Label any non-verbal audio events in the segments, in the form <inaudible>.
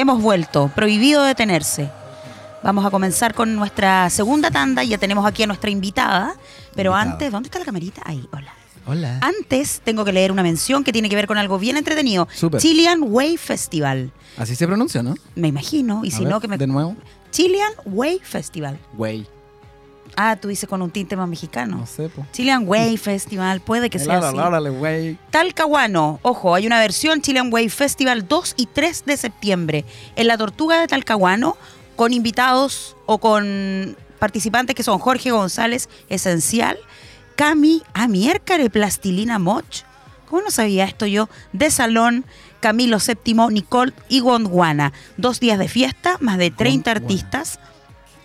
hemos vuelto. Prohibido detenerse. Vamos a comenzar con nuestra segunda tanda. Ya tenemos aquí a nuestra invitada. Pero antes, ¿dónde está la camerita? Ahí, hola. Hola. Antes tengo que leer una mención que tiene que ver con algo bien entretenido. Súper. Chilean Way Festival. Así se pronuncia, ¿no? Me imagino. Y A si ver, no, que me. De nuevo. Chilean Way Festival. Güey. Ah, tú dices con un tinte más mexicano. No sé, po. Chilean Way Festival, puede que sea así. Órale, güey. Talcahuano, ojo, hay una versión Chilean Way Festival 2 y 3 de septiembre en la Tortuga de Talcahuano con invitados o con participantes que son Jorge González, Esencial, Cami, Amiércare, Plastilina Moch, ¿cómo no sabía esto yo? De Salón, Camilo VII, Nicole y Gondwana. Dos días de fiesta, más de 30 Gondwana. artistas,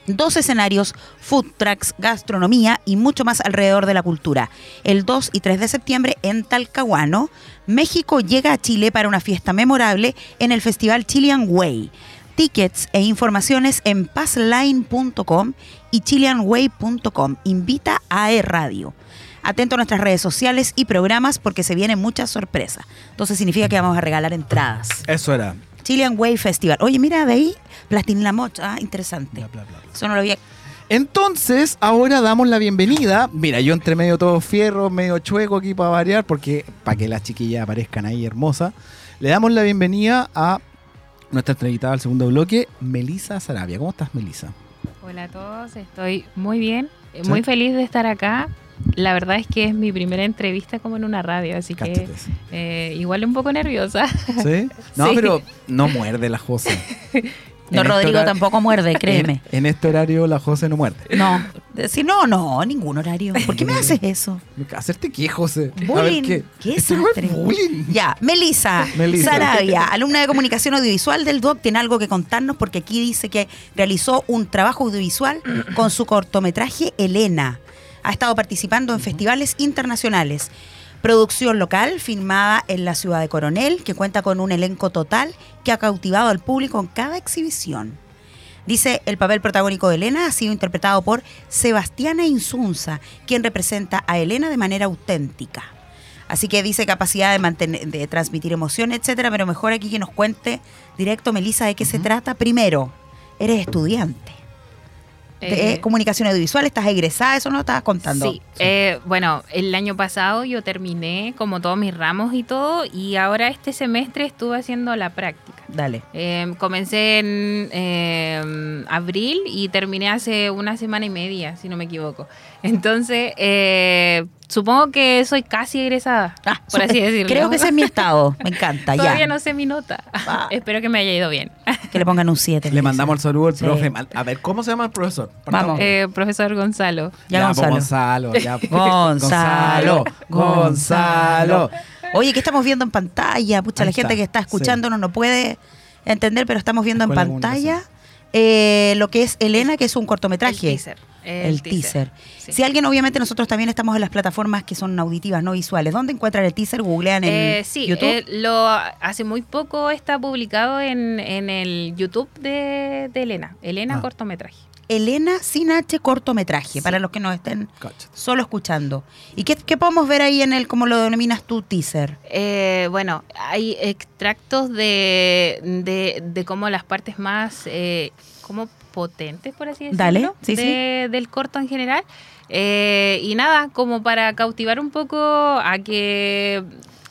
dos escenarios, food trucks, gastronomía y mucho más alrededor de la cultura. El 2 y 3 de septiembre en Talcahuano, México llega a Chile para una fiesta memorable en el Festival Chilean Way. Tickets e informaciones en passline.com y chileanway.com. Invita a E Radio. Atento a nuestras redes sociales y programas porque se vienen muchas sorpresas. Entonces significa que vamos a regalar entradas. Eso era. Chilean Way Festival. Oye, mira de ahí, Plastilina Moch. Ah, interesante. Bla, bla, bla, bla. Eso no lo había. Entonces, ahora damos la bienvenida. Mira, yo entre medio todo fierro, medio chueco aquí para variar, porque para que las chiquillas aparezcan ahí hermosas. Le damos la bienvenida a nuestra entrevistada al segundo bloque, Melisa Sarabia. ¿Cómo estás, Melisa? Hola a todos, estoy muy bien, eh, ¿Sí? muy feliz de estar acá. La verdad es que es mi primera entrevista como en una radio, así que eh, igual un poco nerviosa. ¿Sí? <laughs> No, Sí. pero no muerde la José. <laughs> No, En este Rodrigo tampoco muerde, <laughs> créeme. En, en este horario la José no muerde. No, si no, no, ningún horario. ¿Por qué me haces eso? ¿Hacerte qué, José? Bullying. ¿qué? ¿Qué Esto no es bullying. Ya, Melisa, <laughs> Melisa. Sarabia, alumna de comunicación audiovisual del DOC, tiene algo que contarnos porque aquí dice que realizó un trabajo audiovisual con su cortometraje Elena. Ha estado participando en festivales internacionales. Producción local filmada en la ciudad de Coronel, que cuenta con un elenco total que ha cautivado al público en cada exhibición. Dice, el papel protagónico de Elena ha sido interpretado por Sebastiana Insunza, quien representa a Elena de manera auténtica. Así que dice capacidad de, mantener, de transmitir emociones, etcétera, pero mejor aquí que nos cuente directo, Melissa, de qué se trata. Primero, eres estudiante de Eh, comunicación audiovisual, estás egresada, eso no estabas contando. Sí, eh, bueno, el año pasado yo terminé como todos mis ramos y todo, y ahora este semestre estuve haciendo la práctica. Dale. Eh, comencé en eh, abril y terminé hace una semana y media, si no me equivoco. Entonces, eh, supongo que soy casi egresada, Ah, por así decirlo. Creo que ese es mi estado, me encanta, Todavía ya. no sé mi nota. Ah. Espero que me haya ido bien. Que le pongan un 7. Le mandamos el saludo al Sí. profe. A ver, ¿cómo se llama el profesor? Vamos. Eh, profesor Gonzalo. Ya, Gonzalo. Gonzalo. ya. <laughs> Gonzalo, Gonzalo. Oye, ¿qué estamos viendo en pantalla? Pucha, Ahí la gente está, que está escuchándonos no puede entender, pero estamos viendo en pantalla eh, lo que es Elena, que es un cortometraje. El teaser. El teaser. sí. Si alguien, obviamente, nosotros también estamos en las plataformas que son auditivas, no visuales. ¿Dónde encuentran el teaser? Googlean en Eh, sí, YouTube. eh, lo hace muy poco está publicado en, en el YouTube de, de Elena. Elena Ah. cortometraje. Elena sin H cortometraje, Sí. para los que nos estén solo escuchando. ¿Y qué, qué podemos ver ahí en el, como lo denominas tú, teaser? Eh, bueno, hay extractos de, de, de como las partes más eh, como potentes, por así decirlo, Dale, sí, de- del corto en general. Eh, y nada, como para cautivar un poco a que,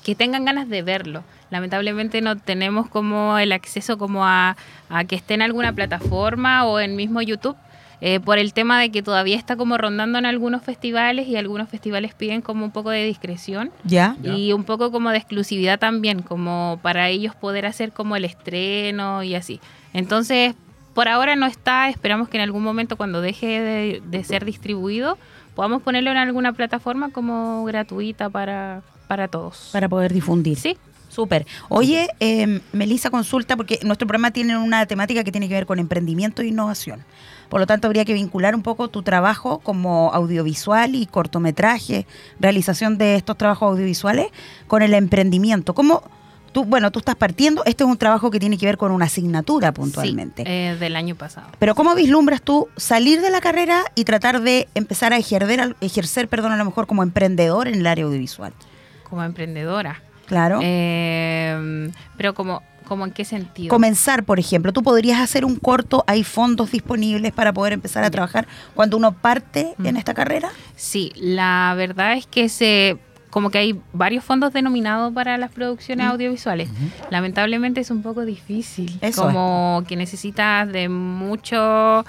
que tengan ganas de verlo. Lamentablemente no tenemos como el acceso como a, a que esté en alguna plataforma o en mismo YouTube. eh, por el tema de que todavía está como rondando en algunos festivales y algunos festivales piden como un poco de discreción ¿Ya? Ya. y un poco como de exclusividad también, como para ellos poder hacer como el estreno y así. Entonces, por ahora no está, esperamos que en algún momento cuando deje de, de ser distribuido, podamos ponerlo en alguna plataforma como gratuita para, para todos. Para poder difundir. Sí, Súper. Oye, eh, Melissa consulta, porque nuestro programa tiene una temática que tiene que ver con emprendimiento e innovación. Por lo tanto, habría que vincular un poco tu trabajo como audiovisual y cortometraje, realización de estos trabajos audiovisuales, con el emprendimiento. ¿Cómo tú, bueno, tú estás partiendo, este es un trabajo que tiene que ver con una asignatura puntualmente. sí, eh, del año pasado. Pero ¿cómo vislumbras tú salir de la carrera y tratar de empezar a ejercer, ejercer perdón, a lo mejor como emprendedor en el área audiovisual? Como emprendedora. Claro. Eh, pero como ¿Cómo en qué sentido? Comenzar, por ejemplo, tú podrías hacer un corto, hay fondos disponibles para poder empezar a trabajar cuando uno parte Mm. en esta carrera. Sí, la verdad es que se como que hay varios fondos denominados para las producciones Mm. audiovisuales. Lamentablemente es un poco difícil, Eso como que necesitas de mucho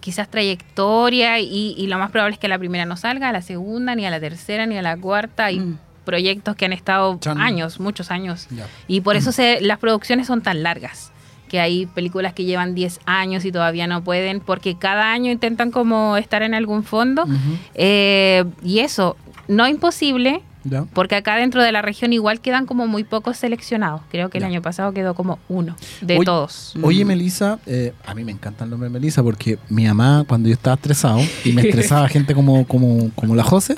quizás trayectoria y, y lo más probable es que la primera no salga, a la segunda, ni a la tercera, ni a la cuarta. Hay Mm. Proyectos que han estado Chan. años, muchos años. Y por eso se, las producciones son tan largas. Que hay películas que llevan 10 años y todavía no pueden, porque cada año intentan como estar en algún fondo. Eh, y eso, no imposible, Ya. porque acá dentro de la región igual quedan como muy pocos seleccionados. Creo que Ya. el año pasado quedó como uno de Oye, todos. Oye, Mm. Melissa, eh, a mí me encanta el nombre de Melissa porque mi mamá, cuando yo estaba estresado y me <laughs> estresaba gente como, como, como la José,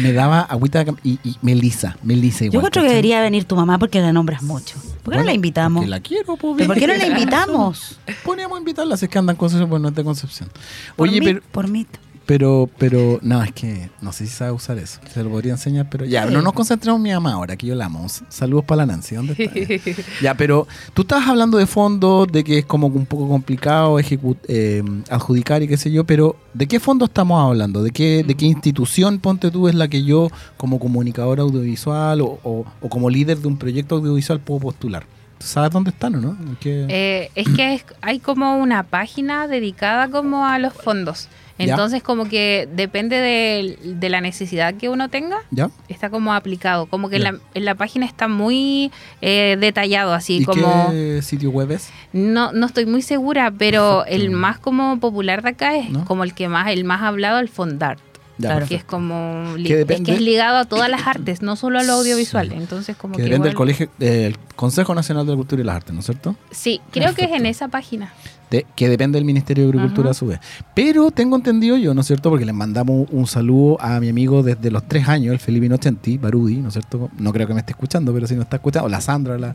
me daba agüita y, y Melissa, Melissa igual. Yo creo que debería venir tu mamá porque la nombras mucho. ¿Por qué no la invitamos? Porque la quiero, pues, ¿Pero ¿Por qué no la invitamos? Podríamos invitarla, si es que andan en Concepción, pues no es de Concepción. Por Oye, mí, pero, por mí. Pero, pero, no, es que no sé si sabe usar eso. Se lo podría enseñar, pero ya, Sí. no nos concentremos en mi mamá ahora, que yo la amo. Saludos para la Nancy, ¿dónde está? <laughs> Ya, pero tú estabas hablando de fondos, de que es como un poco complicado eh, adjudicar y qué sé yo, pero ¿de qué fondo estamos hablando? ¿De qué, ¿De qué institución, ponte tú, es la que yo como comunicador audiovisual o, o- o como líder de un proyecto audiovisual puedo postular? ¿Tú sabes dónde están o no? ¿En qué- Eh, es que es- hay como una página dedicada como a los fondos. Ya. Entonces como que depende de, de la necesidad que uno tenga, ¿Ya? está como aplicado. Como que en la, en la página está muy eh, detallado, así ¿Y como... qué sitio web es? No, no estoy muy segura, pero Perfecto. <laughs> el más como popular de acá es ¿No? como el que más, el más hablado, el Fondart. Ya, Claro. que es como Que es que es ligado a todas las artes, no solo a lo audiovisual. Sí. Entonces como Que que, depende del colegio, del Consejo Nacional de la Cultura y las Artes, ¿no es cierto? Sí, creo que es en esa página. De- que depende del Ministerio de Agricultura Ajá. a su vez. Pero tengo entendido yo, ¿no es cierto? Porque le mandamos un saludo a mi amigo desde los tres años, el Felipe Inocenti, Barudi, ¿no es cierto? No creo que me esté escuchando, pero si no está escuchando, o la Sandra, la...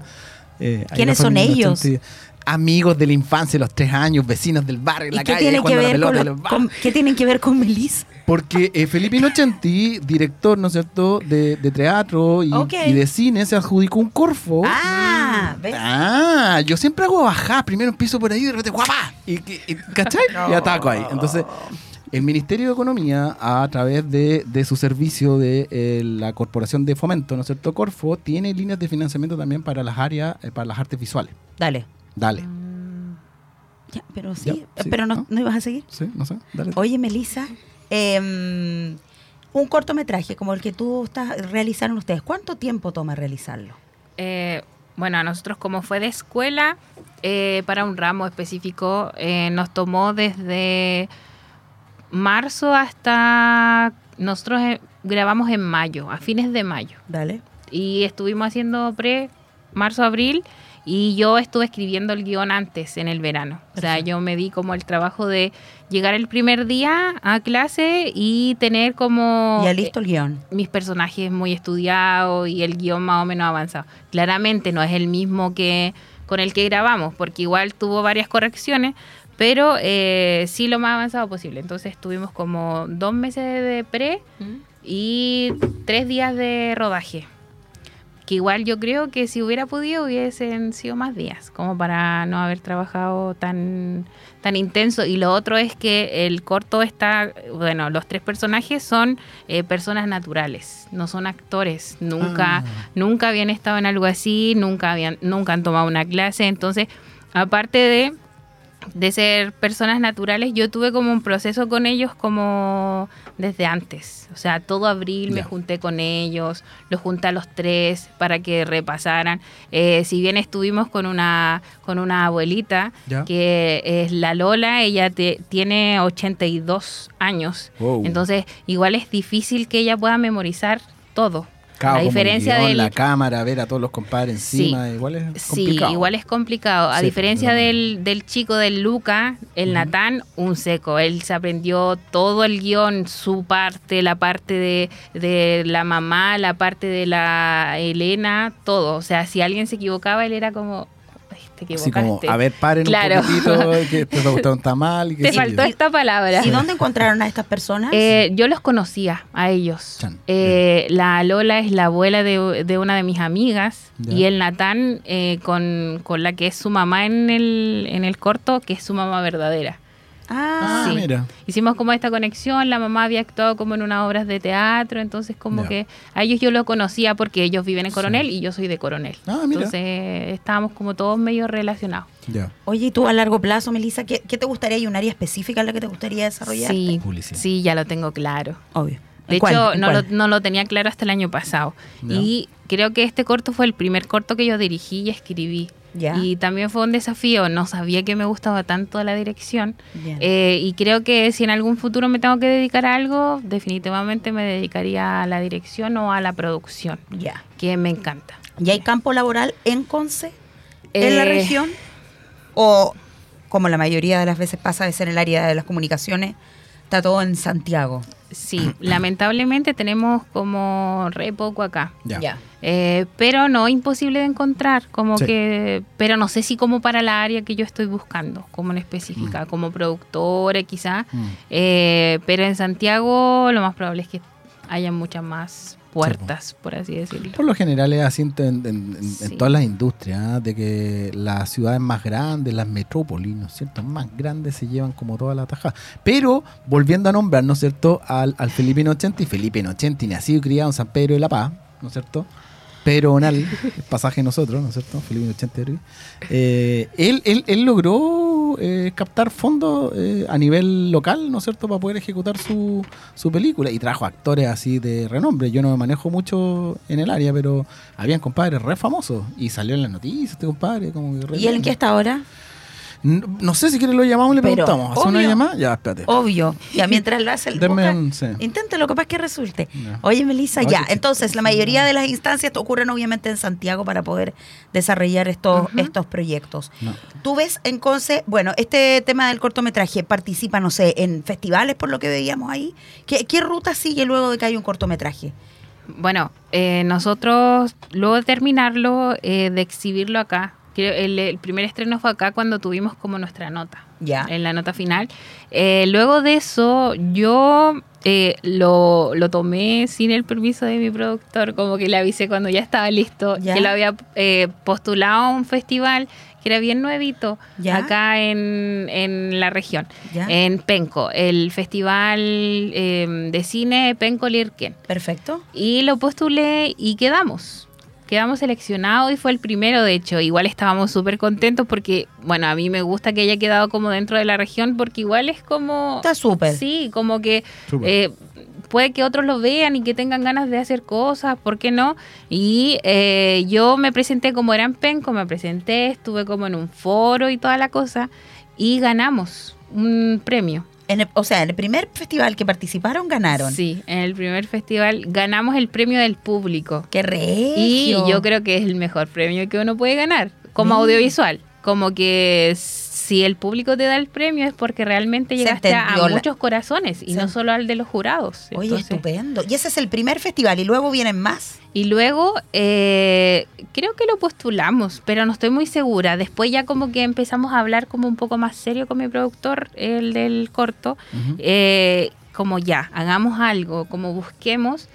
eh, ¿Quiénes son ellos? Amigos de la infancia, los tres años, vecinos del barrio, en ¿Y la qué calle, tiene que a la ver con, los con- qué tienen que ver con Melissa? Porque eh, Felipe Inocenti, director, ¿no es cierto?, de, de teatro y, de cine, se adjudicó un Corfo. Ah, ¿ves? Ah, yo siempre hago bajar. Primero empiezo por ahí y de repente ¡guapa! Y, y- ¿Cachai? <laughs> Y ataco ahí. Entonces, el Ministerio de Economía, a través de, de su servicio de eh, la Corporación de Fomento, ¿no es cierto? Corfo, tiene líneas de financiamiento también para las áreas, eh, para las artes visuales. Dale. Dale. Ya, pero sí, Ya, eh, sí, pero no, ¿no? ¿no ibas a seguir? Sí, no sé. Dale. Oye, Melissa, em, un cortometraje como el que tú estás realizaron ustedes, ¿cuánto tiempo toma realizarlo? Eh, bueno, a nosotros como fue de escuela, eh, para un ramo específico, eh, nos tomó desde marzo hasta... Nosotros eh, grabamos en mayo, a fines de mayo. Dale. Y estuvimos haciendo pre, marzo, abril, y yo estuve escribiendo el guion antes, en el verano. O sea, yo me di como el trabajo de llegar el primer día a clase y tener como... Ya listo el guion. mis personajes muy estudiados y el guion más o menos avanzado. Claramente no es el mismo que con el que grabamos, porque igual tuvo varias correcciones, pero eh, sí lo más avanzado posible. Entonces tuvimos como dos meses de pre y tres días de rodaje. Que igual yo creo que si hubiera podido hubiesen sido más días, como para no haber trabajado tan, tan intenso. Y lo otro es que el corto está, bueno, los tres personajes son eh, personas naturales, no son actores. Nunca, Ah. nunca habían estado en algo así, nunca habían, nunca han tomado una clase. Entonces, aparte de de ser personas naturales, yo tuve como un proceso con ellos como desde antes. O sea, todo abril me junté con ellos, los junté a los tres para que repasaran. Eh, si bien estuvimos con una, con una abuelita, que es la Lola, ella te- tiene 82 años. Wow. Entonces, igual es difícil que ella pueda memorizar todo. Claro, el diferencia del, la cámara, ver a todos los compadres Sí. encima, igual es Sí, complicado. igual es complicado. A Sí, diferencia pero- del, del chico del Luca, el Ujú. Natán, un seco. Él se aprendió todo el guion, su parte, la parte de, de la mamá, la parte de la Elena, todo. O sea, si alguien se equivocaba, él era como, te Así como, a ver, paren Claro. un poquitito, <laughs> que te gustaron tan mal. Y que Te sí. faltó esta palabra. ¿Y dónde encontraron a estas personas? Eh, yo los conocía a ellos. Chan. Eh, la Lola es la abuela de, de una de mis amigas Ya. y el Natán eh, con, con la que es su mamá en el, en el corto, que es su mamá verdadera. Ah, sí. mira. Hicimos como esta conexión, la mamá había actuado como en unas obras de teatro, entonces como que a ellos yo lo conocía porque ellos viven en Sí. Coronel y yo soy de Coronel. Ah, mira. Entonces estábamos como todos medio relacionados. Ya. Oye, ¿y tú a largo plazo, Melissa, qué, qué te gustaría? ¿Hay un área específica en la que te gustaría desarrollar? Sí, Publicidad. sí, ya lo tengo claro. Obvio. De hecho, ¿En no lo, no lo tenía claro hasta el año pasado. Y creo que este corto fue el primer corto que yo dirigí y escribí. Y también fue un desafío. No sabía que me gustaba tanto la dirección. Eh, y creo que si en algún futuro me tengo que dedicar a algo, definitivamente me dedicaría a la dirección o a la producción, Ya. que me encanta. ¿Y hay campo laboral en Conce? ¿En la Eh, región? ¿O, como la mayoría de las veces pasa, es en el área de las comunicaciones, está todo en Santiago? Sí, <clears throat> lamentablemente tenemos como re poco acá. Ya. Eh, pero no imposible de encontrar, como Sí. que, pero no sé si como para la área que yo estoy buscando, como en específica, como productora quizá, Mm. Eh, pero en Santiago lo más probable es que haya muchas más puertas, por así decirlo. Por lo general es así en, en- en- en Sí. todas las industrias, ¿ah? de que las ciudades más grandes, las metrópolis, ¿no es cierto? Más grandes se llevan como toda la tajada. Pero volviendo a nombrar, ¿no es cierto? Al, al Felipe Inocenti, Felipe Inocenti, nacido y criado en San Pedro de la Paz, ¿no es cierto? El <laughs> pasaje nosotros, ¿no es cierto? Felipe Inocenti. Eh, él, él, él logró eh, captar fondos eh, a nivel local, ¿no es cierto?, para poder ejecutar su, su película. Y trajo actores así de renombre. Yo no me manejo mucho en el área, pero habían compadres re famosos. Y salió en las noticias este compadre. Como que re ¿Y él en qué está ahora? No, no sé si quiere lo llamamos y le Pero, preguntamos. ¿Hace una llamada? Ya, espérate. Obvio. Ya mientras lo hace el Denme busca- un- sí. Inténtelo, capaz que resulte. Ya. Oye, Melissa, Oye, ya. sí. Entonces, la mayoría de las instancias ocurren obviamente en Santiago para poder desarrollar estos, estos proyectos. No. Tú ves en Conce, bueno, este tema del cortometraje participa, no sé, en festivales por lo que veíamos ahí. ¿Qué, qué ruta sigue luego de que hay un cortometraje? Bueno, eh, nosotros luego de terminarlo, eh, de exhibirlo acá, el, el primer estreno fue acá cuando tuvimos como nuestra nota, Ya. en la nota final. Eh, luego de eso, yo eh, lo, lo tomé sin el permiso de mi productor, como que le avisé cuando ya estaba listo, Ya. que lo había eh, postulado a un festival que era bien nuevito acá en, en la región, en Penco, el festival de cine Penco Lirken. Perfecto. Y lo postulé y quedamos. Quedamos seleccionados y fue el primero, de hecho. Igual estábamos súper contentos porque, bueno, a mí me gusta que haya quedado como dentro de la región porque igual es como... Está súper. Sí, como que eh, puede que otros lo vean y que tengan ganas de hacer cosas, ¿por qué no? Y eh, yo me presenté como era en Penco, me presenté, estuve como en un foro y toda la cosa y ganamos un premio. En el- o sea, en el primer festival que participaron ganaron. Sí, en el primer festival ganamos el premio del público. ¡Qué regio! Y yo creo que es el mejor premio que uno puede ganar como audiovisual. Como que si el público te da el premio es porque realmente llegaste a la- muchos corazones y Se- no solo al de los jurados. Oye, Entonces- estupendo. Y ese es el primer festival y luego vienen más. Y luego eh, creo que lo postulamos, pero no estoy muy segura. Después ya como que empezamos a hablar como un poco más serio con mi productor, el del corto. Eh, como ya, hagamos algo, como busquemos.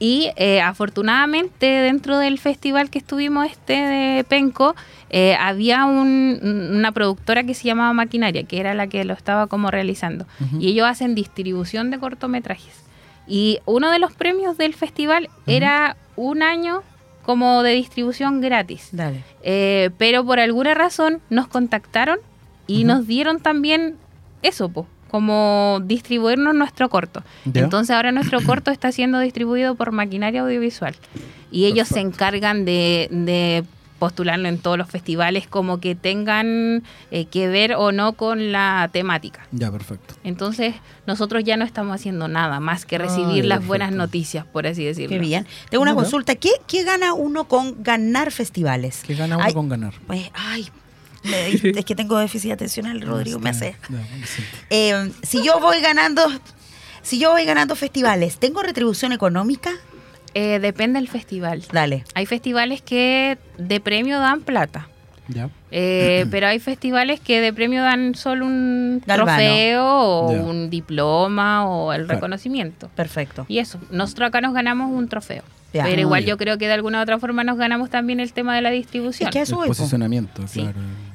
Y eh, afortunadamente dentro del festival que estuvimos este de Penco, eh, había un- una productora que se llamaba Maquinaria, que era la que lo estaba como realizando. Y ellos hacen distribución de cortometrajes. Y uno de los premios del festival era un año como de distribución gratis. Dale. Eh, pero por alguna razón nos contactaron y nos dieron también eso, po, como distribuirnos nuestro corto. Ya. Entonces ahora nuestro <clears throat> corto está siendo distribuido por maquinaria audiovisual y ellos se encargan de, de postularlo en todos los festivales como que tengan eh, que ver o no con la temática. Ya, perfecto. Entonces nosotros ya no estamos haciendo nada más que Ay, recibir las buenas noticias, por así decirlo. Qué bien. Tengo una consulta. ¿Qué, ¿Qué gana uno con ganar festivales? ¿Qué gana uno Ay, con ganar? Pues, ay, es que tengo déficit atencional, Rodrigo, me hace. Eh, si yo voy ganando, si yo voy ganando festivales, ¿tengo retribución económica? Eh, depende del festival. Dale. Hay festivales que de premio dan plata. Ya. Eh, pero hay festivales que de premio dan solo un Galvano. trofeo o Ya. un diploma o el Claro. reconocimiento. Perfecto. Y eso, nosotros acá nos ganamos un trofeo. Ya. Pero Ah, igual yo creo que de alguna u otra forma nos ganamos también el tema de la distribución. Es que eso El posicionamiento, Sí.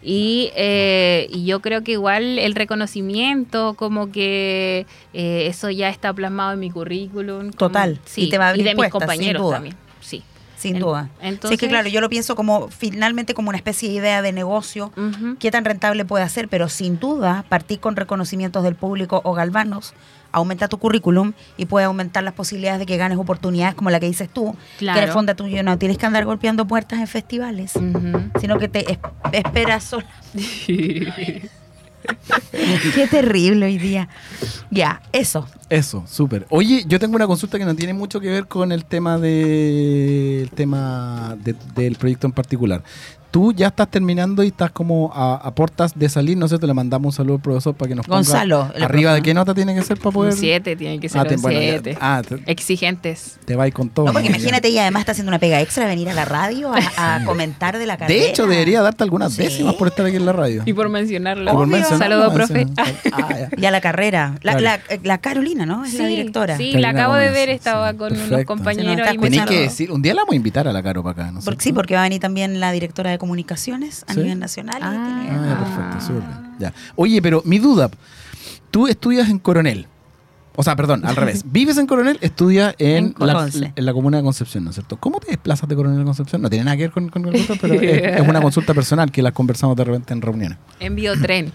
Y, eh, y yo creo que igual el reconocimiento, como que eh, eso ya está plasmado en mi currículum. como- Total. Sí, Y te va a abrir de mis puertas, sin compañeros también. Sí. Sin En- duda. entonces- sí, es que claro, yo lo pienso como finalmente como una especie de idea de negocio. Ujú. qué tan rentable puede ser, pero sin duda partir con reconocimientos del público o galvanos aumenta tu currículum y puede aumentar las posibilidades de que ganes oportunidades como la que dices tú, que en el Claro. fondo tú no tienes que andar golpeando puertas en festivales, sino que te es- esperas sola. <laughs> Qué terrible hoy día. Ya, eso. Eso, súper. Oye, yo tengo una consulta que no tiene mucho que ver con el tema de, el tema de- del proyecto en particular. Tú ya estás terminando y estás como a, a portas de salir, no sé, te le mandamos un saludo al profesor para que nos ponga Gonzalo, arriba de qué nota tiene que ser para poder... Un 7 tiene que ser Ah, un bueno, ya- 7. ah, te, Exigentes. te va a ir con todo. No, porque ¿no? imagínate, y además está haciendo una pega extra, venir a la radio a, a comentar de la carrera. De hecho, debería darte algunas Sí. décimas por estar aquí en la radio. Y por mencionarlo. Por mencionarlo, Saludo, profe. <laughs> Ah, ya. Y a la carrera. La, Claro. la- la Carolina, ¿no? Es la directora. Sí, la acabo de ver, estaba sí, con perfecto. unos compañeros no, que decir, un día la vamos a invitar a la Caro para acá, ¿no? Porque, sí, porque va a venir también la directora de comunicaciones a ¿Sí? nivel nacional. y Ah. tiene- Ah, ya, perfecto, súper bien. Ya. Oye, pero mi duda, tú estudias en Coronel. O sea, perdón, al revés. <laughs> Vives en Coronel, estudias en, En la, en la comuna de Concepción, ¿no es cierto? ¿Cómo te desplazas de Coronel a Concepción? No tiene nada que ver con, con el gusto, pero es, <laughs> es una consulta personal que las conversamos de repente en reuniones. Envío tren.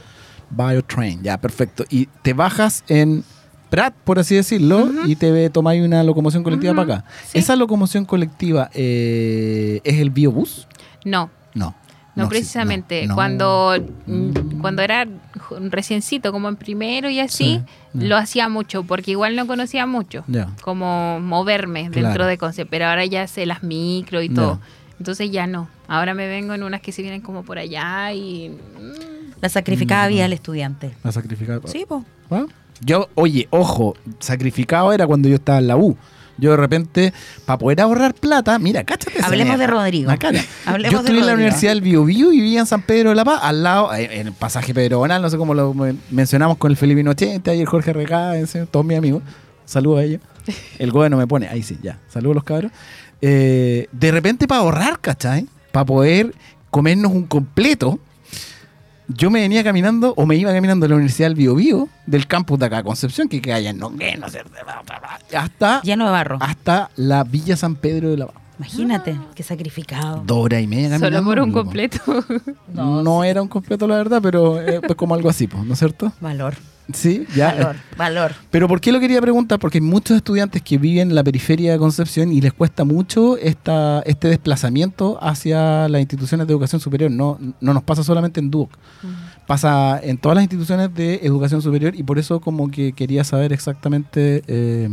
Biotrain, ya, perfecto. Y te bajas en Prat, por así decirlo, y te tomáis una locomoción colectiva para acá. sí. ¿Esa locomoción colectiva eh, es el biobús? No, No. no, precisamente. no, no. Cuando, Mm. mm, cuando era reciencito, como en primero y así, Sí, lo hacía mucho, porque igual no conocía mucho. Ya. Como moverme Claro. dentro de Conce, pero ahora ya sé las micro y todo. Entonces ya no. Ahora me vengo en unas que se vienen como por allá y... mm, La sacrificada Mm. vida del estudiante. La sacrificada. Sí. ¿Ah? Yo, oye, ojo, sacrificado era cuando yo estaba en la U. Yo de repente, para poder ahorrar plata, mira, cáchate. Hablemos de Rodrigo. cara. Hablemos yo estudié en la. Universidad del Bio Bio y vivía en San Pedro de la Paz, al lado, eh, en el pasaje Pedro Bonal, no sé cómo lo men- mencionamos con el Felipe 80 y el Jorge Regá, ese, todos mis amigos. Saludos a ellos. El gobierno me pone, ahí sí, ya. Saludos a los cabros. Eh, de repente, para ahorrar, ¿cachai? Para poder comernos un completo, yo me venía caminando o me iba caminando a la Universidad del Bio Bio, del campus de acá, Concepción, que queda allá en Nonguén, no sé, hasta, Lleno de barro. hasta la Villa San Pedro de la Paz. Imagínate, qué sacrificado. Dos horas y media caminando. Solo por un completo. No, No, era un completo, la verdad, pero eh, pues como algo así, pues, ¿no es cierto? Valor. Sí, ya. Valor. Valor. Pero ¿por qué lo quería preguntar? Porque hay muchos estudiantes que viven en la periferia de Concepción y les cuesta mucho esta, este desplazamiento hacia las instituciones de educación superior. No, no nos pasa solamente en DUOC, pasa en todas las instituciones de educación superior y por eso como que quería saber exactamente... eh,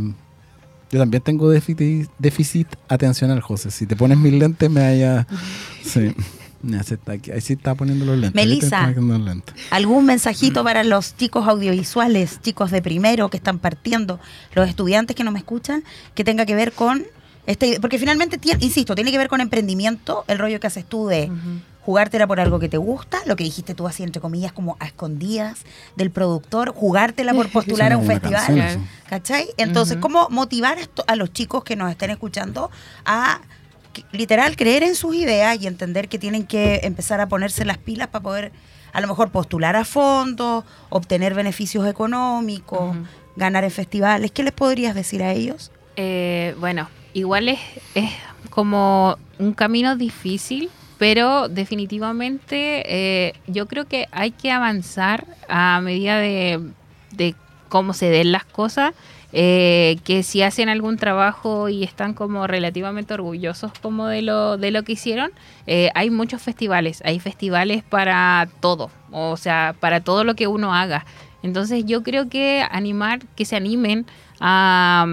yo también tengo déficit, déficit atencional, José. Si te pones mis lentes me vaya... <laughs> Sí. Ya, se está aquí. Ahí sí está poniendo los lentes. Melissa. los lentes. ¿Algún mensajito para los chicos audiovisuales, chicos de primero que están partiendo, los estudiantes que no me escuchan, que tenga que ver con este, porque finalmente, insisto, tiene que ver con emprendimiento, el rollo que haces tú de jugártela por algo que te gusta, lo que dijiste tú así entre comillas como a escondidas del productor, jugártela por <laughs> postular Sí, a un festival. canción. ¿Cachai? Entonces. ¿cómo motivar esto a los chicos que nos estén escuchando a literal creer en sus ideas y entender que tienen que empezar a ponerse las pilas para poder a lo mejor postular a fondos, obtener beneficios económicos, ganar en festivales? ¿Qué les podrías decir a ellos? Eh, bueno, igual es, es como un camino difícil, pero definitivamente eh, yo creo que hay que avanzar a medida de, de cómo se den las cosas. Eh, que si hacen algún trabajo y están como relativamente orgullosos como de lo de lo que hicieron eh, hay muchos festivales hay festivales para todo o sea para todo lo que uno haga entonces yo creo que animar que se animen a,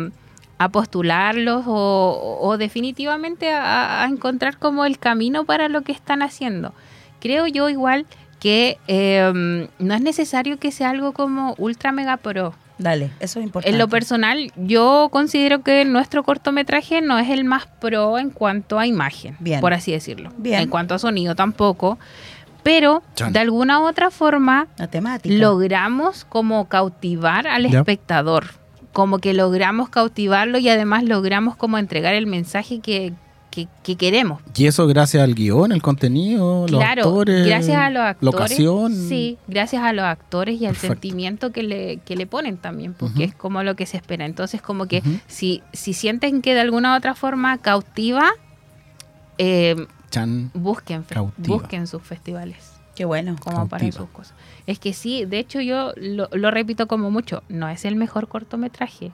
a postularlos o, o definitivamente a, a encontrar como el camino para lo que están haciendo. Creo yo igual que eh, no es necesario que sea algo como ultra mega pro. Dale, eso es importante. En lo personal, yo considero que nuestro cortometraje no es el más pro en cuanto a imagen, Bien. por así decirlo. Bien. En cuanto a sonido tampoco. pero Chan. de alguna u otra forma logramos como cautivar al espectador, como que logramos cautivarlo y además logramos como entregar el mensaje que, que- que queremos. Y eso gracias al guion, el contenido, los claro, actores, gracias a los actores. locación. Sí, gracias a los actores y al Perfecto. sentimiento que le, que le ponen también, porque es como lo que se espera. Entonces, como que si, si sienten que de alguna u otra forma cautiva, eh, Chan. busquen, Cautiva. busquen sus festivales Qué bueno. como para sus cosas. Es que sí, de hecho yo lo, lo repito como mucho, no es el mejor cortometraje.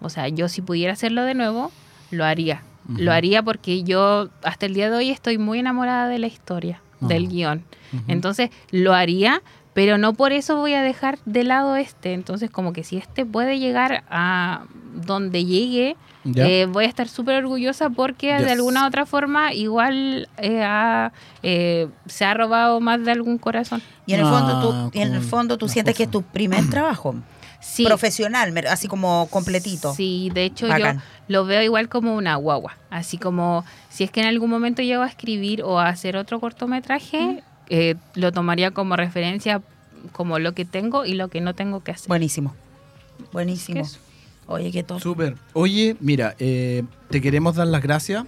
O sea, yo si pudiera hacerlo de nuevo, lo haría. Lo haría porque yo hasta el día de hoy estoy muy enamorada de la historia, Ah. del guion. Entonces, lo haría, pero no por eso voy a dejar de lado este. Entonces, como que si este puede llegar a donde llegue, eh, voy a estar súper orgullosa porque Yes. de alguna u otra forma igual eh, ha, eh, se ha robado más de algún corazón. Y en el Ah, fondo tú, y en el fondo tú sientes que es tu primer <clears throat> trabajo Sí, profesional, así como completito. Sí, de hecho Bacán. yo lo veo igual como una guagua. Así como si es que en algún momento llego a escribir o a hacer otro cortometraje, eh, lo tomaría como referencia como lo que tengo y lo que no tengo que hacer. Buenísimo. Buenísimo. Oye, qué top. Súper. Oye, mira, eh, te queremos dar las gracias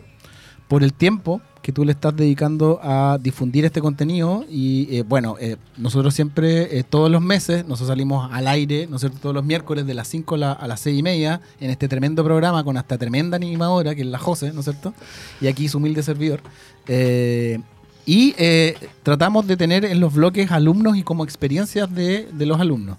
por el tiempo que tú le estás dedicando a difundir este contenido y eh, bueno, eh, nosotros siempre, eh, todos los meses, nosotros salimos al aire, ¿no es cierto?, todos los miércoles de las 5 a, la- a las 6 y media en este tremendo programa con esta tremenda animadora que es la José, ¿no es cierto? Y aquí su humilde servidor. Y tratamos de tener en los bloques alumnos y como experiencias de los alumnos.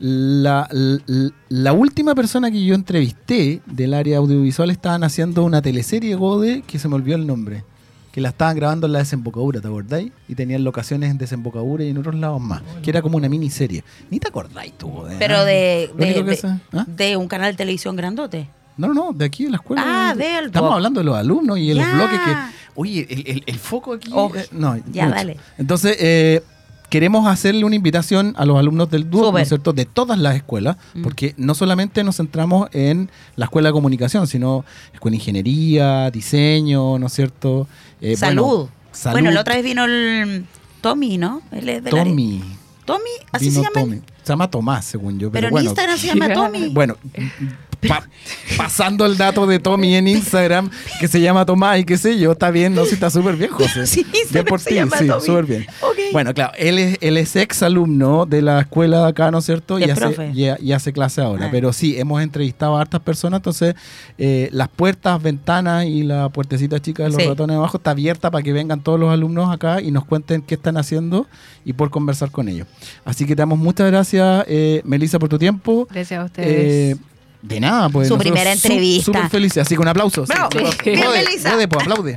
La, la, la última persona que yo entrevisté del área audiovisual estaban haciendo una teleserie Gode que se me olvidó el nombre. Que la estaban grabando en la desembocadura, ¿te acordáis? Y tenían locaciones en desembocadura y en otros lados más. Que era como una miniserie. Ni te acordáis tú, Gode. Pero de, de, de- ¿ah? de un canal de televisión grandote. No, no, de aquí de la escuela. Ah, del Estamos hablando de los alumnos y de los Ya. bloques que. Oye, el, el- el foco aquí. Oh, eh, no, ya, mucho. dale. Entonces, eh, queremos hacerle una invitación a los alumnos del DUO, ¿no es cierto?, de todas las escuelas, Mm. porque no solamente nos centramos en la escuela de comunicación, sino escuela de ingeniería, diseño, ¿no es cierto? Eh, salud. Bueno, salud. Bueno, la otra vez vino el Tommy, ¿no? Él es Tommy. Tommy, así Vino se llama. Tommy. Se llama Tomás, según yo. Pero, Pero en bueno, Instagram se llama Tommy. Bueno, <laughs> pa- pasando el dato de Tommy en Instagram, que se llama Tomás y qué sé yo, está bien, no, sí, está súper bien, José. <laughs> Sí, bien por ti, sí, súper bien. Bueno, claro, él es, él es ex alumno de la escuela de acá, ¿no es cierto? Y hace, profe. y, y hace clase ahora. Ah. Pero sí, hemos entrevistado a hartas personas, entonces eh, las puertas, ventanas y la puertecita chica de los Sí. ratones abajo está abierta para que vengan todos los alumnos acá y nos cuenten qué están haciendo y por conversar con ellos. Así que te damos muchas gracias, eh, Melissa, por tu tiempo. Gracias a ustedes. Eh, de nada, pues. Su primera entrevista. Súper felices, así que un aplauso. sí. Bravo. Bien, Jode, Melissa. pues, aplaude.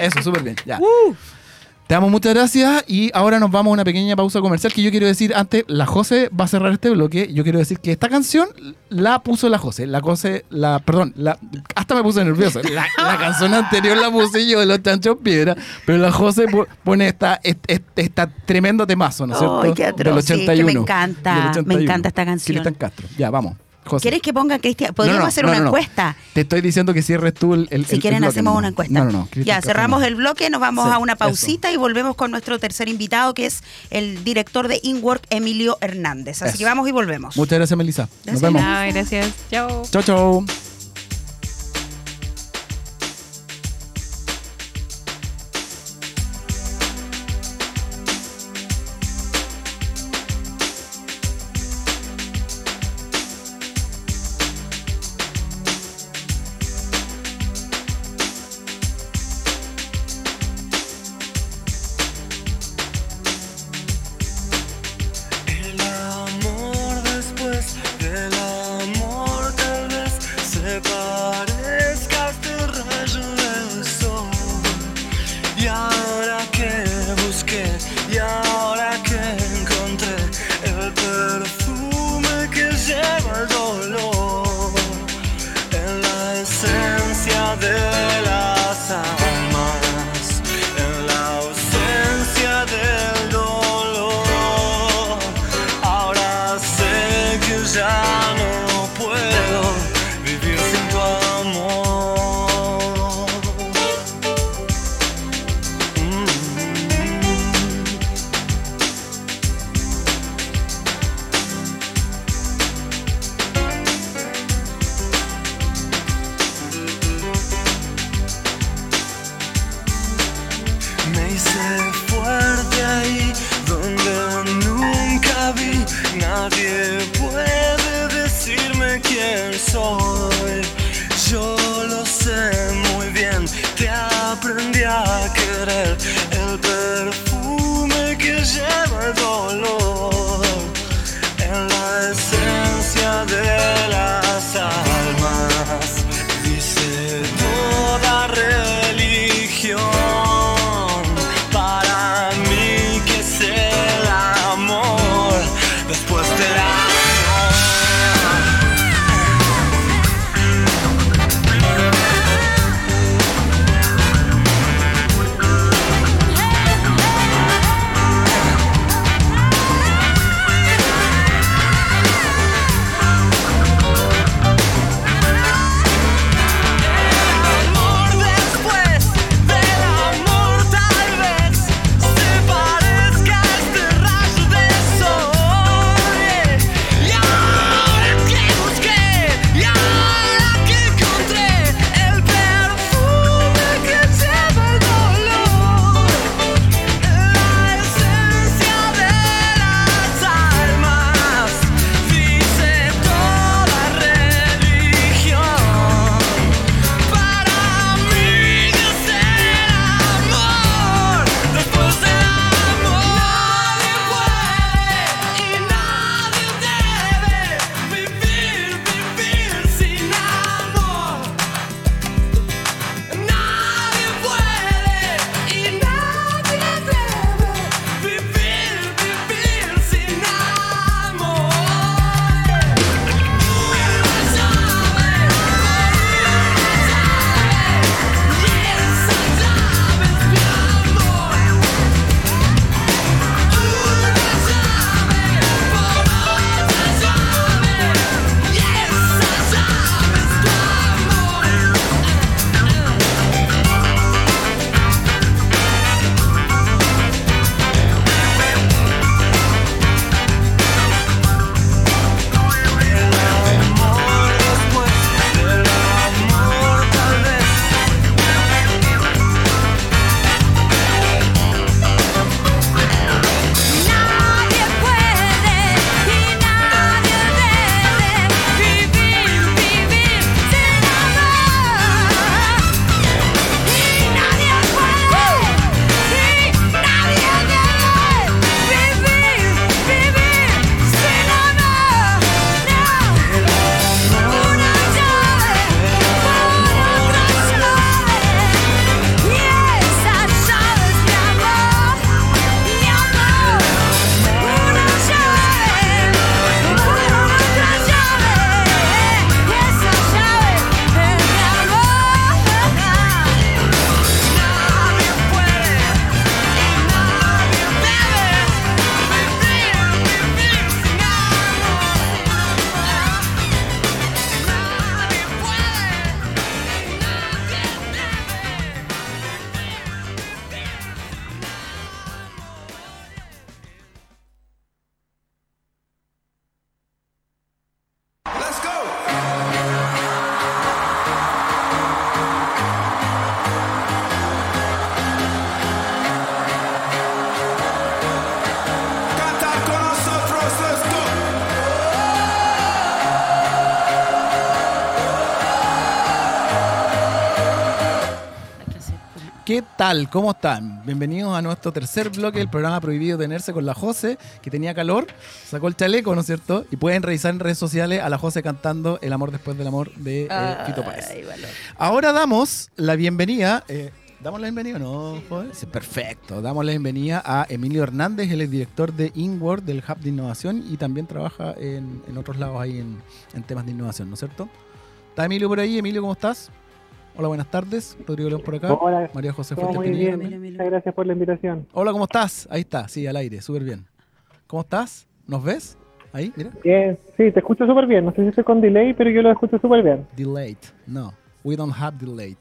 Eso, súper bien. Ya. Uh, Te damos muchas gracias y ahora nos vamos a una pequeña pausa comercial que yo quiero decir antes, la José va a cerrar este bloque, yo quiero decir que esta canción la puso la José, la José, la, perdón, la, hasta me puse nervioso, la, la canción anterior la puse yo de los chanchos piedra, pero la José pu- pone esta, este, esta tremendo temazo, ¿no es cierto? Ay, qué atroz, sí, que me encanta, Del me 81. encanta esta canción. Cristian Castro, ya, vamos. José. ¿Quieres que ponga Cristian? Podríamos No, no, hacer no, una no, no. encuesta. Te estoy diciendo que cierres tú el, el Si el- quieren, el bloque hacemos una encuesta. No, no, no. Cristian ya, Castro cerramos el bloque, nos vamos Sí, a una eso. pausita y volvemos con nuestro tercer invitado, que es el director de InWork, Emilio Hernández. Así Eso. que vamos y volvemos. Muchas gracias, Melissa. Nos vemos. Gracias. Chao. Chao, chao. Yo lo sé muy bien, te aprendí a querer. Tal? ¿Cómo están? Bienvenidos a nuestro tercer bloque del programa Prohibido Tenerse con la Jose, que tenía calor, sacó el chaleco, ¿no es cierto? Y pueden revisar en redes sociales a la Jose cantando El amor después del amor de eh, Fito Páez. Ahora damos la bienvenida. eh, ¿Damos la bienvenida o no, joven? Sí, perfecto. Damos la bienvenida a Emilio Hernández, él es director de Inward, del Hub de Innovación, y también trabaja en, en otros lados ahí en, en temas de innovación, ¿no es cierto? ¿Está Emilio por ahí? Emilio, ¿cómo estás? Hola, buenas tardes. Rodrigo León por acá. Hola, María José Fuerte muy bien. Muchas gracias por la invitación. Hola, ¿cómo estás? Ahí está, sí, al aire, súper bien. ¿Cómo estás? ¿Nos ves? Ahí, mira. Bien, sí, te escucho súper bien. No sé si estoy con delay, pero yo lo escucho súper bien. Delayed. No, we don't have delayed.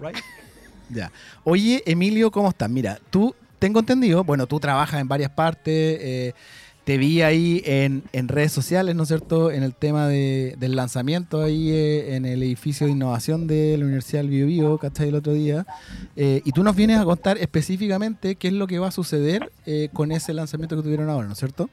Right? <laughs> ya. Oye, Emilio, ¿cómo estás? Mira, tú, tengo entendido, bueno, tú trabajas en varias partes, eh, te vi ahí en, en redes sociales, ¿no es cierto? En el tema de- del lanzamiento ahí eh, en el edificio de innovación de la Universidad del Bio Bio, ¿cachai? El otro día. Eh, y tú nos vienes a contar específicamente qué es lo que va a suceder eh, con ese lanzamiento que tuvieron ahora, ¿no es cierto?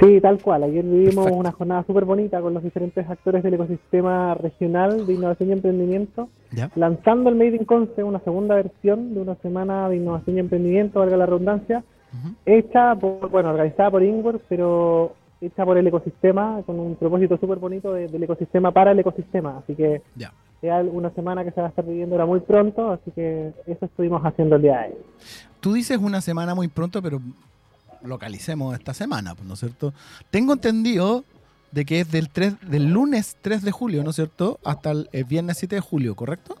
Sí, tal cual. Ayer vivimos Perfecto. una jornada súper bonita con los diferentes actores del ecosistema regional de innovación y emprendimiento, Ya. lanzando el Made in Conce, una segunda versión de una semana de innovación y emprendimiento, valga la redundancia, Ujú. hecha por, bueno, organizada por Ingwer, pero hecha por el ecosistema, con un propósito súper bonito de- del ecosistema para el ecosistema. Así que Ya. es una semana que se va a estar viviendo ahora muy pronto, así que eso estuvimos haciendo el día de ayer. Tú dices una semana muy pronto, pero localicemos esta semana, pues, ¿no es cierto? Tengo entendido de que es del 3, del lunes 3 de julio, ¿no es cierto? Hasta el, el viernes 7 de julio, ¿correcto?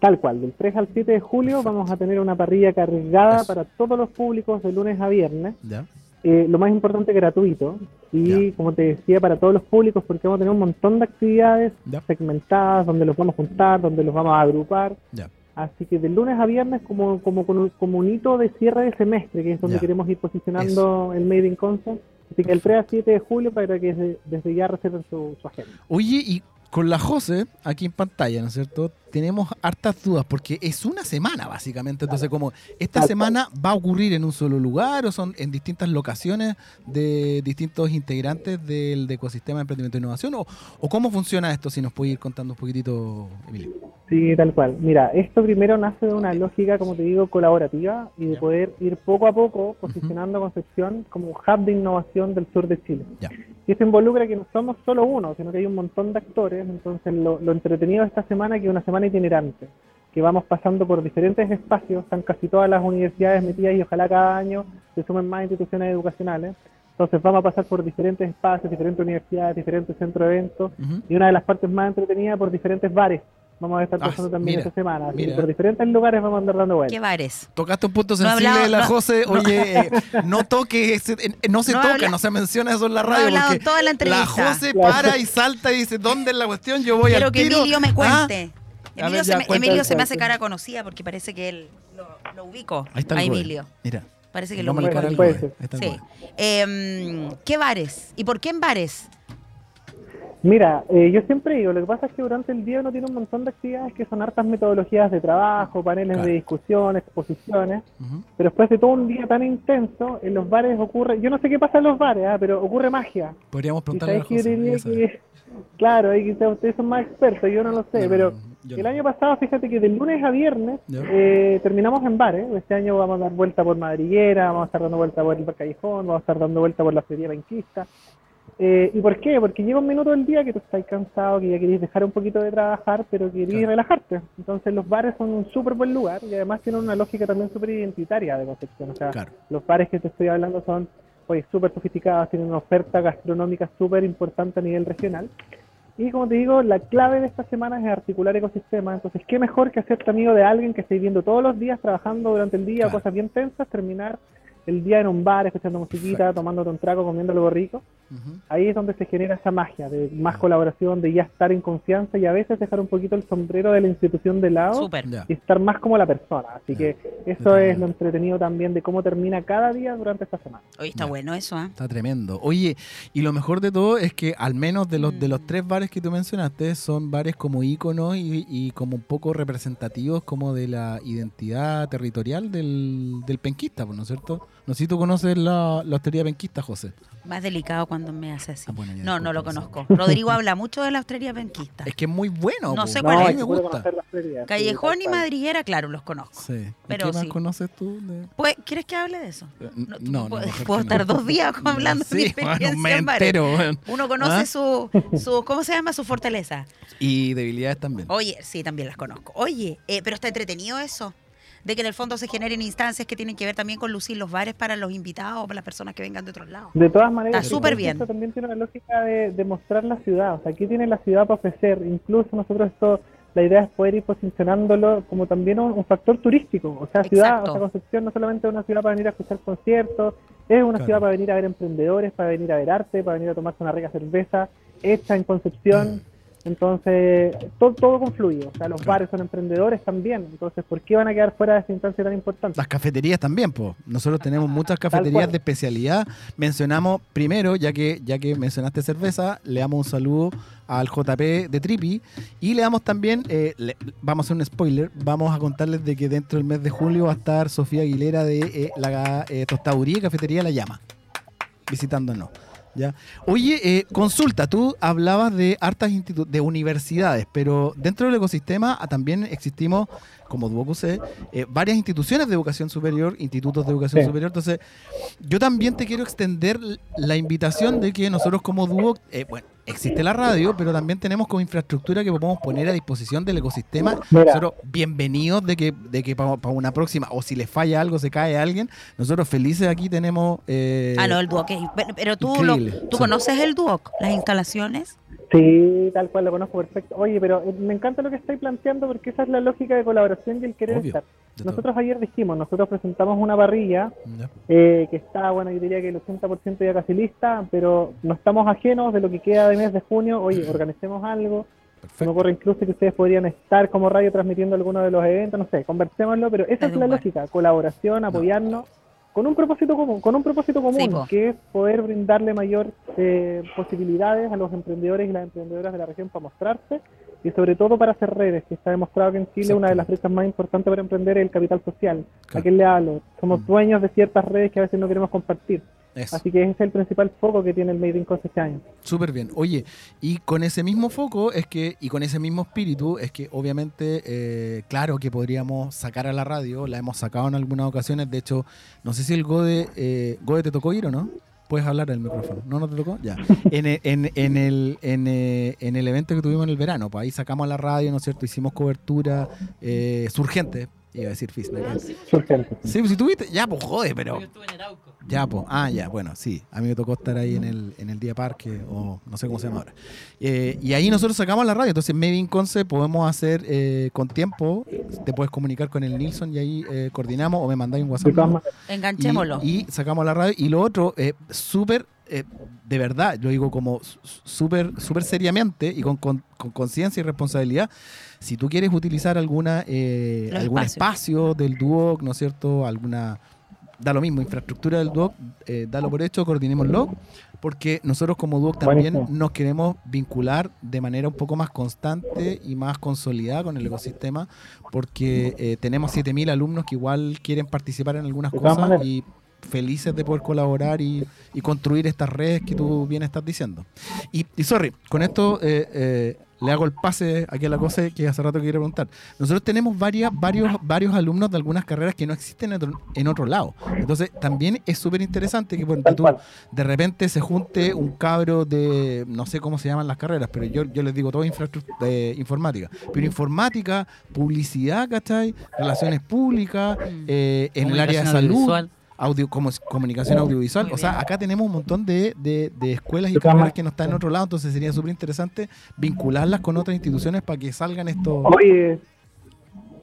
Tal cual, del 3 al 7 de julio vamos a tener una parrilla cargada Eso. para todos los públicos de lunes a viernes. Ya. Eh, lo más importante, gratuito. Y como te decía, para todos los públicos, porque vamos a tener un montón de actividades segmentadas, donde los vamos a juntar, donde los vamos a agrupar. Ya. Así que de lunes a viernes como, como, como un hito de cierre de semestre, que es donde queremos ir posicionando el Made in Concept. Así que el 3 al 7 de julio para que desde, desde ya reserven su, su agenda. Oye, y con la Jose, aquí en pantalla, ¿no es cierto? Tenemos hartas dudas, porque es una semana, básicamente. Entonces, como, ¿esta semana va a ocurrir en un solo lugar o son en distintas locaciones de distintos integrantes del de ecosistema de emprendimiento e innovación? ¿O, o cómo funciona esto? Si nos puede ir contando un poquitito, Emilio. Sí, tal cual. Mira, esto primero nace de una lógica, como te digo, colaborativa y de poder ir poco a poco posicionando a Concepción como un hub de innovación del sur de Chile. Ya. Y esto involucra que no somos solo uno, sino que hay un montón de actores. Entonces, lo, lo entretenido de esta semana es que es una semana itinerante, que vamos pasando por diferentes espacios, están casi todas las universidades metidas y ojalá cada año se sumen más instituciones educacionales. Entonces, vamos a pasar por diferentes espacios, diferentes universidades, diferentes centros de eventos y una de las partes más entretenidas por diferentes bares. Vamos a estar Ah, pasando también mira, esta semana. Que mira. por diferentes lugares vamos a andar dando ¿Qué vueltas. bares? Tocaste un punto No sensible hablado- de la no- Jose. <laughs> Oye, eh, no toque, eh, no se No toca, habla- no se menciona eso en la No radio. hablado porque toda la entrevista. Jose para y salta y dice, ¿dónde es la cuestión? Yo voy Quiero al que tiro. Emilio me Ah, cuente. A Emilio, ver, se, ya, me, cuenta Emilio se me hace cara conocida porque parece que él lo, lo ubico. Ahí está a el. Emilio. Mira. Parece que lo a el Sí. Em, ¿Qué bares? ¿Y por qué en bares? Mira, eh, yo siempre digo, lo que pasa es que durante el día uno tiene un montón de actividades que son hartas metodologías de trabajo, paneles Claro. de discusión, exposiciones, pero después de todo un día tan intenso, en los bares ocurre, yo no sé qué pasa en los bares, ah, pero ocurre magia. Podríamos preguntarle a sabes que claro, ahí quizás ustedes son más expertos, yo no lo sé, No, pero el año pasado, fíjate que de lunes a viernes eh, terminamos en bares. Este año vamos a dar vuelta por Madriguera, vamos a estar dando vuelta por el Callejón, vamos a estar dando vuelta por la Feria Benquista. Eh, ¿Y por qué? Porque llega un minuto del día que tú estás cansado, que ya querés dejar un poquito de trabajar, pero querés Claro. relajarte. Entonces los bares son un súper buen lugar y además tienen una lógica también súper identitaria de Concepción. O sea, Claro. los bares que te estoy hablando son súper sofisticados, tienen una oferta gastronómica súper importante a nivel regional. Y como te digo, la clave de esta semana es articular ecosistemas. Entonces, ¿qué mejor que hacerte amigo de alguien que estés viendo todos los días trabajando durante el día, Claro. cosas bien tensas, terminar el día en un bar, escuchando musiquita, Perfecto. tomándote un trago, comiendo algo rico? Ahí es donde se genera esa magia de más colaboración, de ya estar en confianza y a veces dejar un poquito el sombrero de la institución de lado y estar más como la persona. Así que eso es lo entretenido también de cómo termina cada día durante esta semana. Oye, está bueno eso, ¿ah? Está tremendo. Oye, y lo mejor de todo es que al menos de los de los tres bares que tú mencionaste son bares como íconos y, y como un poco representativos como de la identidad territorial del, del penquista, pues, ¿no es cierto? No sé si tú conoces la, la hostería penquista, José. Más delicado cuando me hace así. Ah, bueno, ya, no, no lo conozco. Rodrigo <laughs> habla mucho de la hostería penquista. Es que es muy bueno. No po. sé cuál mí es. me gusta. sí, Callejón tal y. Madriguera, claro, los conozco. Sí. ¿Y Pero ¿Qué más sí. conoces tú? de- Pues, ¿Quieres que hable de eso? Eh, No, no, no, puedo, no. estar dos días <laughs> hablando de mi <laughs> Sí, bueno, experiencia me entero, bueno. Uno conoce ¿Ah? su, su, ¿cómo se llama? Su fortaleza. Y debilidades también. Oye, sí, también las conozco. Oye, eh, pero está entretenido eso. De que en el fondo se generen instancias que tienen que ver también con lucir los bares para los invitados o para las personas que vengan de otros lados. De todas maneras, Está súper bien. Esto también tiene una lógica de, de mostrar la ciudad. O sea, ¿qué tiene la ciudad para ofrecer? Incluso nosotros esto, la idea es poder ir posicionándolo como también un, un factor turístico. O sea, ciudad, Exacto. o sea, Concepción no solamente es una ciudad para venir a escuchar conciertos, es una Claro. ciudad para venir a ver emprendedores, para venir a ver arte, para venir a tomarse una rica cerveza hecha en Concepción. <clears throat> Entonces, todo, todo confluye. O sea, los Claro. bares son emprendedores también. Entonces, ¿por qué van a quedar fuera de esta instancia tan importante? Las cafeterías también, pues. Nosotros tenemos muchas cafeterías de especialidad. Mencionamos primero, ya que ya que mencionaste cerveza, le damos un saludo al JP de Tripi y le damos también, eh, le- vamos a hacer un spoiler, vamos a contarles de que dentro del mes de julio va a estar Sofía Aguilera de eh, la eh, tostaduría y cafetería La Llama, visitándonos. ¿Ya? Oye, eh, consulta, tú hablabas de hartas de universidades, pero dentro del ecosistema ah, también existimos, como DuoQC, eh, varias instituciones de educación superior, institutos de educación Sí. superior. Entonces, yo también te quiero extender la invitación de que nosotros como Duo, eh, bueno, existe la radio, pero también tenemos como infraestructura que podemos poner a disposición del ecosistema. Mira. Nosotros bienvenidos de que, de que para una próxima, o si les falla algo, se cae alguien, nosotros felices aquí tenemos... eh, Ah, no, el Duoc. es- Pero, tú, lo- ¿tú sí. conoces el Duoc, las instalaciones. Sí, tal cual, lo conozco perfecto. Oye, pero eh, me encanta lo que estáis planteando porque esa es la lógica de colaboración y el querer Obvio, estar. todo. Nosotros ayer dijimos, nosotros presentamos una parrilla eh, que está, bueno, yo diría que el 80% ya casi lista, pero no estamos ajenos de lo que queda de mes de junio. Oye, organicemos algo. Se me Perfecto. ocurre incluso que ustedes podrían estar como radio transmitiendo alguno de los eventos, no sé, conversémoslo, pero esa es la lógica, colaboración, apoyarnos con un propósito común, con un propósito común, Sí, que es poder brindarle mayor eh, posibilidades a los emprendedores y las emprendedoras de la región para mostrarse y sobre todo para hacer redes, que está demostrado que en Chile una de las brechas más importantes para emprender es el capital social. Claro. ¿A quién le hablo? Somos Mm. dueños de ciertas redes que a veces no queremos compartir. Eso. Así que ese es el principal foco que tiene el Made in Conce este año. Súper bien. Oye, y con ese mismo foco es que, y con ese mismo espíritu, es que obviamente, eh, claro que podríamos sacar a la radio, la hemos sacado en algunas ocasiones, de hecho, no sé si el Gode, eh, Gode te tocó ir o no. Puedes hablar al micrófono. ¿No, no te tocó? Ya. <laughs> En, en, en el, en, eh, en el evento que tuvimos en el verano, pues ahí sacamos a la radio, ¿no es cierto? Hicimos cobertura eh, surgente, iba a decir FIS. me quedé. Urgente. Sí, pues si tuviste, ya, pues jode, pero. Ya, pues, ah, ya, bueno, sí. A mí me tocó estar ahí en el, en el día parque, o no sé cómo se llama ahora. Eh, y ahí nosotros sacamos la radio. Entonces, Made in Conce podemos hacer eh, con tiempo. Te puedes comunicar con el Nilsson y ahí eh, coordinamos o me mandáis un WhatsApp. Enganchémoslo. Y, y sacamos la radio. Y lo otro, eh, súper, eh, de verdad, lo digo como súper súper seriamente y con con- con conciencia y responsabilidad. Si tú quieres utilizar alguna eh, algún espacio del Duoc, ¿no es cierto? Alguna, da lo mismo, infraestructura del Duoc, eh, dalo por hecho, coordinémoslo. Porque nosotros como Duoc también Buenísimo. nos queremos vincular de manera un poco más constante y más consolidada con el ecosistema, porque eh, tenemos 7.000 alumnos que igual quieren participar en algunas cosas maneras. y felices de poder colaborar y, y construir estas redes que tú bien estás diciendo. Y, y sorry, con esto eh, eh, le hago el pase aquí a la cosa que hace rato quiero preguntar. Nosotros tenemos varias, varios, varios alumnos de algunas carreras que no existen en otro, en otro lado. Entonces también es súper interesante que por tú de repente se junte un cabro de, no sé cómo se llaman las carreras, pero yo, yo les digo todo infraestructura, de informática. Pero informática, publicidad, ¿cachai? Relaciones públicas, eh, en el área de salud. Audio, como comunicación audiovisual. Muy O sea, acá tenemos un montón de, de- de escuelas y carreras que no están en otro lado, entonces sería súper interesante vincularlas con otras instituciones para que salgan estos... Oye,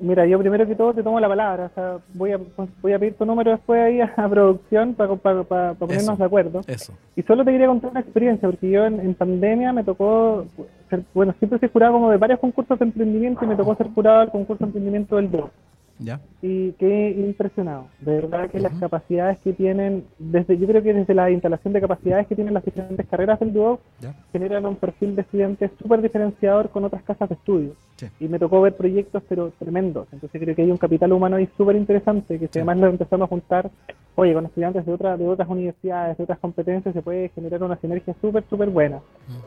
mira, yo primero que todo te tomo la palabra. O sea, voy a, voy a pedir tu número después ahí a producción para, para, para, para ponernos Eso. de acuerdo. Eso. Y solo te quería contar una experiencia, porque yo en, en pandemia me tocó, ser, bueno, siempre soy jurado como de varios concursos de emprendimiento y me tocó ser jurado del concurso de emprendimiento del DOC. ¿Ya? Y quedé impresionado. De verdad que las capacidades que tienen, desde yo creo que desde la instalación de capacidades que tienen las diferentes carreras del DUOC, ¿Ya? generan un perfil de estudiante súper diferenciador con otras casas de estudio. Sí. Y me tocó ver proyectos, pero tremendos. Entonces creo que hay un capital humano ahí súper interesante, que si Sí. además lo empezamos a juntar, oye, con estudiantes de, otra, de otras universidades, de otras competencias, se puede generar una sinergia súper, súper buena.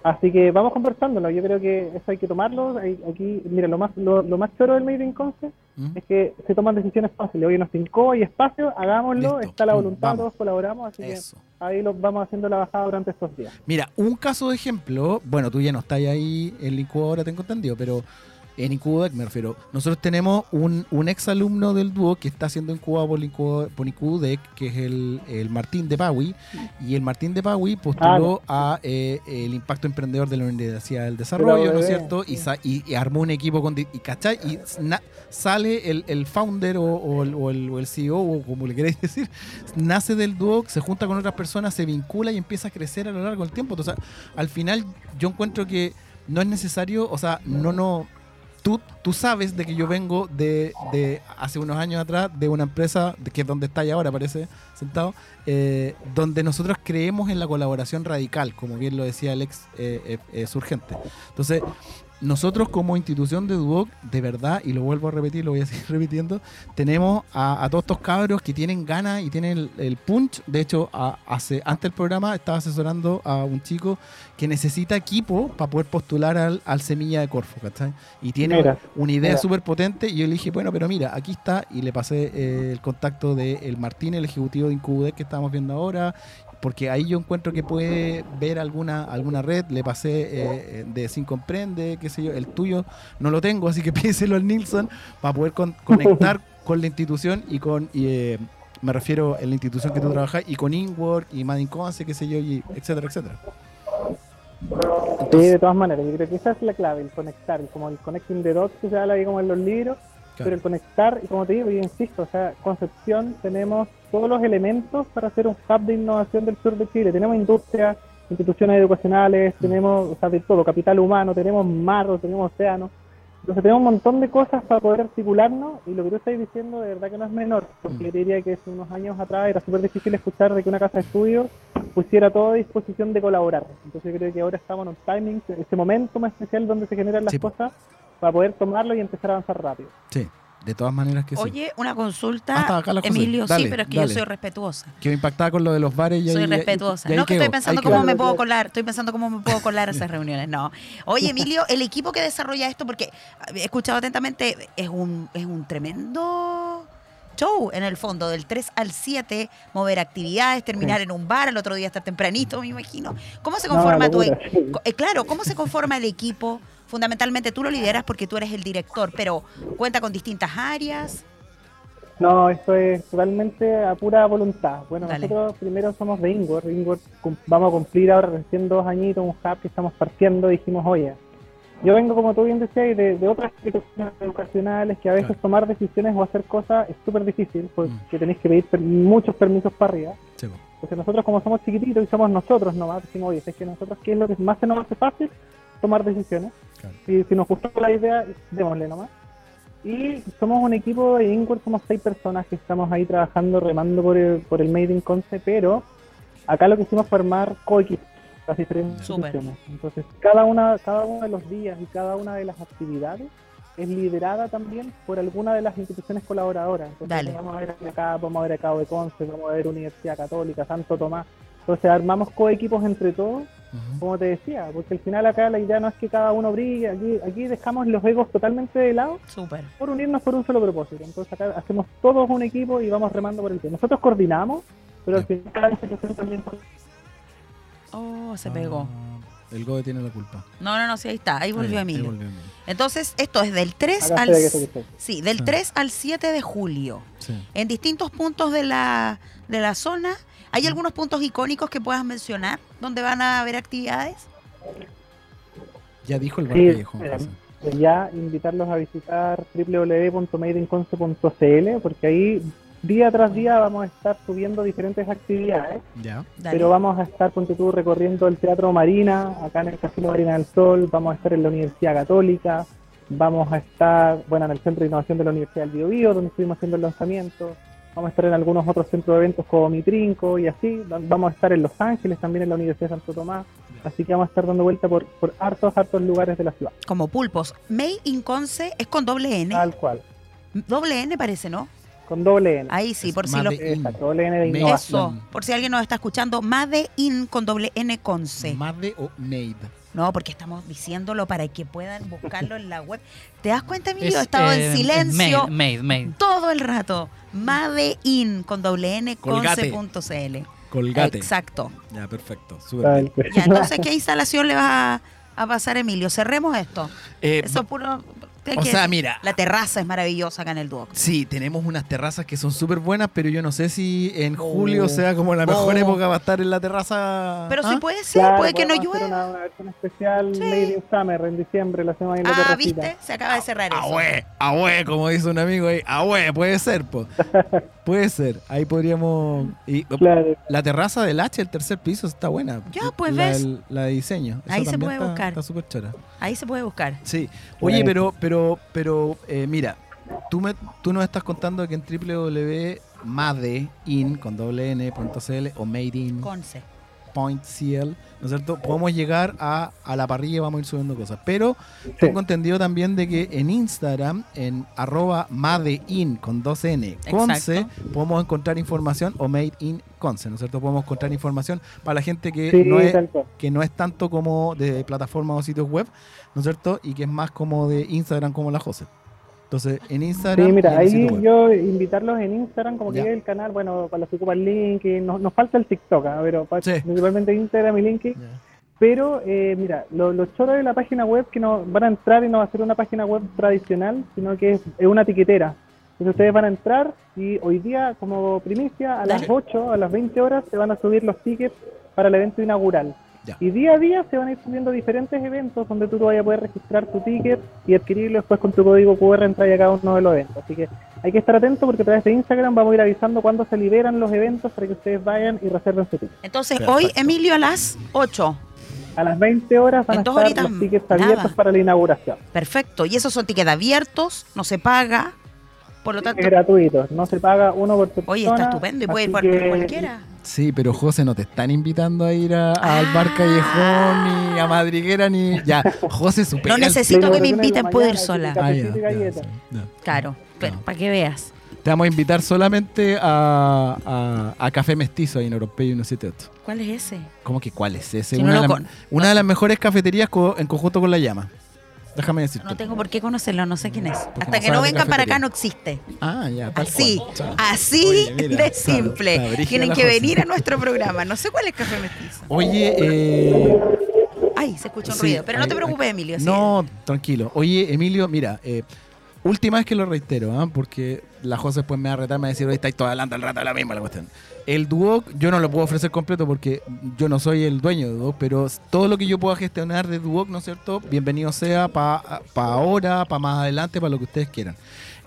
Así que vamos conversándolo. Yo creo que eso hay que tomarlo. Hay- Aquí, mira, lo más lo, lo más choro del Made in Conce ¿Mm? es que se toman decisiones fáciles. Oye, nos tincó, hay espacio, hagámoslo, Listo. está la Mm, voluntad, vamos. todos colaboramos, así Eso. que ahí lo vamos haciendo la bajada durante estos días. Mira, un caso de ejemplo, bueno, tú ya no estás ahí en la incubadora, tengo entendido, pero en Incubodec me refiero. Nosotros tenemos un, un ex alumno del dúo que está siendo incubado por, Incubo- por Incubodec, que es el, el Martín de Paui, y el Martín de Paui postuló a eh, el impacto emprendedor de la Universidad del Desarrollo, ¿no es cierto? Y, sí. sa- y, y armó un equipo con... Y, ¿cachai? Y na- sale el, el founder o, el, o el- o el CEO, o como le queréis <laughs> decir, nace del dúo, se junta con otras personas, se vincula y empieza a crecer a lo largo del tiempo. Entonces, al final yo encuentro que no es necesario, o sea, no, no. Tú, tú sabes de que yo vengo de, de hace unos años atrás de una empresa que es donde está ahora, parece, sentado, eh, donde nosotros creemos en la colaboración radical, como bien lo decía el ex eh, eh, surgente. Entonces, nosotros como institución de Duoc, de verdad, y lo vuelvo a repetir, lo voy a <laughs> seguir repitiendo, tenemos a, a todos estos cabros que tienen ganas y tienen el, el punch. De hecho, a- hace, antes del programa estaba asesorando a un chico que necesita equipo para poder postular al, al Semilla de Corfo, ¿cachai? Y tiene Mira, una idea súper potente y yo le dije, bueno, pero mira, aquí está, y le pasé eh, el contacto de el Martín, el ejecutivo de Incubudec que estamos viendo ahora, porque ahí yo encuentro que puede ver alguna alguna red, le pasé eh, de Sin Comprende, qué sé yo, el tuyo no lo tengo, así que <laughs> pídeselo al Nilsson para poder con- conectar <laughs> con la institución y con, y, eh, me refiero en la institución que tú trabajas, y con Inwork y Madin Conce, qué sé yo, y etcétera, etcétera. Sí, de todas maneras, yo creo que esa es la clave, el conectar, como el connecting the dots que se habla ahí como en los libros, pero el conectar, y como te digo, yo insisto, o sea, Concepción tenemos todos los elementos para hacer un hub de innovación del sur de Chile. Tenemos industria, instituciones educacionales, tenemos, o sea, de todo, capital humano, tenemos mar, tenemos océano. Entonces tenemos un montón de cosas para poder articularnos y lo que tú estás diciendo de verdad que no es menor, porque yo diría que hace unos años atrás era súper difícil escuchar de que una casa de estudio pusiera todo a disposición de colaborar. Entonces yo creo que ahora estamos en un timing, ese momento más especial donde se generan las Sí, cosas para poder tomarlo y empezar a avanzar rápido. Sí, de todas maneras que sí. Oye, una consulta, Ah, está acá. Emilio, Dale, sí, pero es que dale. yo soy respetuosa. Quedó impactada con lo de los bares y Soy ahí- respetuosa. y ahí no, que quedó, estoy pensando cómo quedó. me puedo colar. Estoy pensando cómo me puedo colar a esas reuniones. No. Oye, <laughs> Emilio, el equipo que desarrolla esto, porque he escuchado atentamente, es un, es un tremendo show en el fondo, del 3 al 7, mover actividades, terminar en un bar, el otro día estar tempranito, me imagino. ¿Cómo se No, conforma tu sí. co- eh, Claro, ¿cómo se conforma el equipo? Fundamentalmente tú lo lideras porque tú eres el director, pero cuenta con distintas áreas. No, esto es totalmente a pura voluntad. Bueno, Dale. nosotros primero somos de Ingor. Ingor cum- vamos a cumplir ahora recién dos añitos, un hub que estamos partiendo. Dijimos, oye, yo vengo, como tú bien decías, de, de otras instituciones educacionales que a veces Claro. tomar decisiones o hacer cosas es súper difícil porque Mm. tenéis que pedir per- muchos permisos para arriba. Sí. Entonces nosotros como somos chiquititos y somos nosotros nomás, decimos, oye, es que nosotros, ¿qué es lo que más se nos hace fácil? Tomar decisiones. Claro. Y si nos gustó la idea, démosle nomás. Y somos un equipo de Inkward, somos seis personas que estamos ahí trabajando, remando por el, por el Made in Conce, pero acá lo que hicimos fue armar coequipos, las diferentes Súper. instituciones. Entonces, cada una, cada uno de los días y cada una de las actividades es liderada también por alguna de las instituciones colaboradoras. Entonces, Dale. vamos a ver acá, vamos a ver a Cabo de Conce, vamos a ver Universidad Católica, Santo Tomás. Entonces, armamos coequipos entre todos Como te decía, porque al final acá la idea no es que cada uno brille, aquí, aquí dejamos los egos totalmente de lado Súper. por unirnos por un solo propósito. Entonces acá hacemos todos un equipo y vamos remando por el tiempo. Nosotros coordinamos, pero al final cada institución también Oh, se pegó. Ah, el Gode tiene la culpa. No, no, no, sí, ahí está. Ahí volvió Ahí, ahí Emilio. volvió Emilio. Entonces, esto es del 3 Acá al. Sí, del Ah. 3 al 7 de julio. Sí. En distintos puntos de la, de la zona. ¿Hay algunos puntos icónicos que puedas mencionar donde van a haber actividades? Ya dijo el bar Sí, eh, ya invitarlos a visitar www.madeinconce.cl porque ahí día tras día vamos a estar subiendo diferentes actividades. Ya. Dale. Pero vamos a estar, ponte tú, recorriendo el Teatro Marina, acá en el Casino Marina del Sol, vamos a estar en la Universidad Católica, vamos a estar, bueno, en el Centro de Innovación de la Universidad del Biobío, donde estuvimos haciendo el lanzamiento, vamos a estar en algunos otros centros de eventos como Mitrinco y así, Va- vamos a estar en Los Ángeles, también en la Universidad de Santo Tomás, así que vamos a estar dando vuelta por, por hartos, hartos lugares de la ciudad, Como pulpos. May in Conce es con doble N. tal cual, Doble N parece, ¿no? con doble N. Ahí sí, Es por si Exacto, doble N de innovación. Eso, por si alguien nos está escuchando, Made in con doble N Conce. Made o Made. No, porque estamos diciéndolo para que puedan buscarlo en la web. ¿Te das cuenta, Emilio? Es, He estado eh, en silencio Made, made, made. todo el rato. Made in con doble N Colgate. conce.cl. Colgate. Exacto. Ya, perfecto. Súper Ya, entonces, ¿qué instalación le va a, a pasar, Emilio? Cerremos esto. Eh, Eso es puro O sea, decir, mira. La terraza es maravillosa acá en el Duoc. Sí, tenemos unas terrazas que son súper buenas, pero yo no sé si en Oh. julio sea como la mejor Oh. época para estar en la terraza. Pero ¿Ah? sí puede ser, Claro, puede que no llueva. Una, una versión especial Sí. In Summer en diciembre, la en la Ah, terracita. ¿viste? Se acaba de cerrar eso. Ahue, ahue, como dice un amigo ahí. Ahue, puede ser, po. <laughs> puede ser. Ahí podríamos. y- Claro. la terraza del H, el tercer piso, está buena. Ya, pues, la, ves. La de diseño. Ahí se puede está- buscar. Está súper chora. Ahí se puede buscar. Sí. Oye, Bueno. pero, pero, pero, eh, mira, tú, me, tú nos estás contando que en www.madein, con doble n, punto cl, o madein, Conce. point CL, ¿no es cierto? Podemos llegar a, a la parrilla y vamos a ir subiendo cosas. Pero tengo entendido también de que en Instagram, en arroba madein con 2N, Conce, Exacto. podemos encontrar información, o made in Conce, ¿no es cierto? Podemos encontrar información para la gente que, Sí, no, es, que no es tanto como de plataformas o sitios web, ¿no es cierto? Y que es más como de Instagram como la Jose. Entonces, en Instagram. Sí, mira, en el ahí yo invitarlos en Instagram, como que Ya. llegue el canal, bueno, para los que ocupan LinkedIn, nos, nos falta el TikTok, ah, pero Sí. principalmente Instagram y LinkedIn. Ya. Pero, eh, mira, lo- los choros de la página web que no van a entrar y no va a ser una página web tradicional, sino que es, es una tiquetera. Entonces ustedes van a entrar y hoy día, como primicia, a las Dale. 8, a las 20 horas, se van a subir los tickets para el evento inaugural. Ya. Y día a día se van a ir subiendo diferentes eventos donde tú vayas a poder registrar tu ticket y adquirirlo después con tu código QR entrar a cada uno de los eventos. Así que hay que estar atento porque a través de Instagram vamos a ir avisando cuándo se liberan los eventos para que ustedes vayan y reserven su ticket. Entonces, Perfecto. hoy, Emilio, a las 8. A las 20 horas van En a dos estar los tickets nada. abiertos para la inauguración. Perfecto. Y esos son tickets abiertos, no se paga. Por lo tanto, Es gratuito, no se paga uno por persona. oye, está estupendo y puede ir por que- cualquiera. Sí, pero José, no te están invitando a ir a- al bar Ah. Callejón, ni a Madriguera, ni. Ya, José supera. No el- necesito que me inviten, puedo ir sola. Ah, ya, ya, ya. Claro, pero No. para que veas. Te vamos a invitar solamente a, a, a Café Mestizo ahí en Europeo 178. ¿Cuál es ese? ¿Cómo que cuál es ese? Si una no de una de las mejores cafeterías co- en conjunto con La Llama. Déjame decirte. No tengo por qué conocerlo, no sé quién es. Hasta no que no vengan para acá no existe. Ah, ya, tal Así, cual. Así Oye, mira, de simple. Tienen que venir a nuestro programa. No sé cuál es Café Mestizo. Oye, eh, Ay, se escucha un Sí, ruido. Pero no te preocupes, Emilio. No, tranquilo. Oye, Emilio, mira, eh, última vez que lo reitero, ¿ah? porque la José después me va a retar, me va a decir, oye, estáis todo hablando al rato de la misma la cuestión. El Duoc yo no lo puedo ofrecer completo porque yo no soy el dueño de Duoc, pero todo lo que yo pueda gestionar de Duoc, ¿no es cierto? Bienvenido sea para ahora, para más adelante, para lo que ustedes quieran.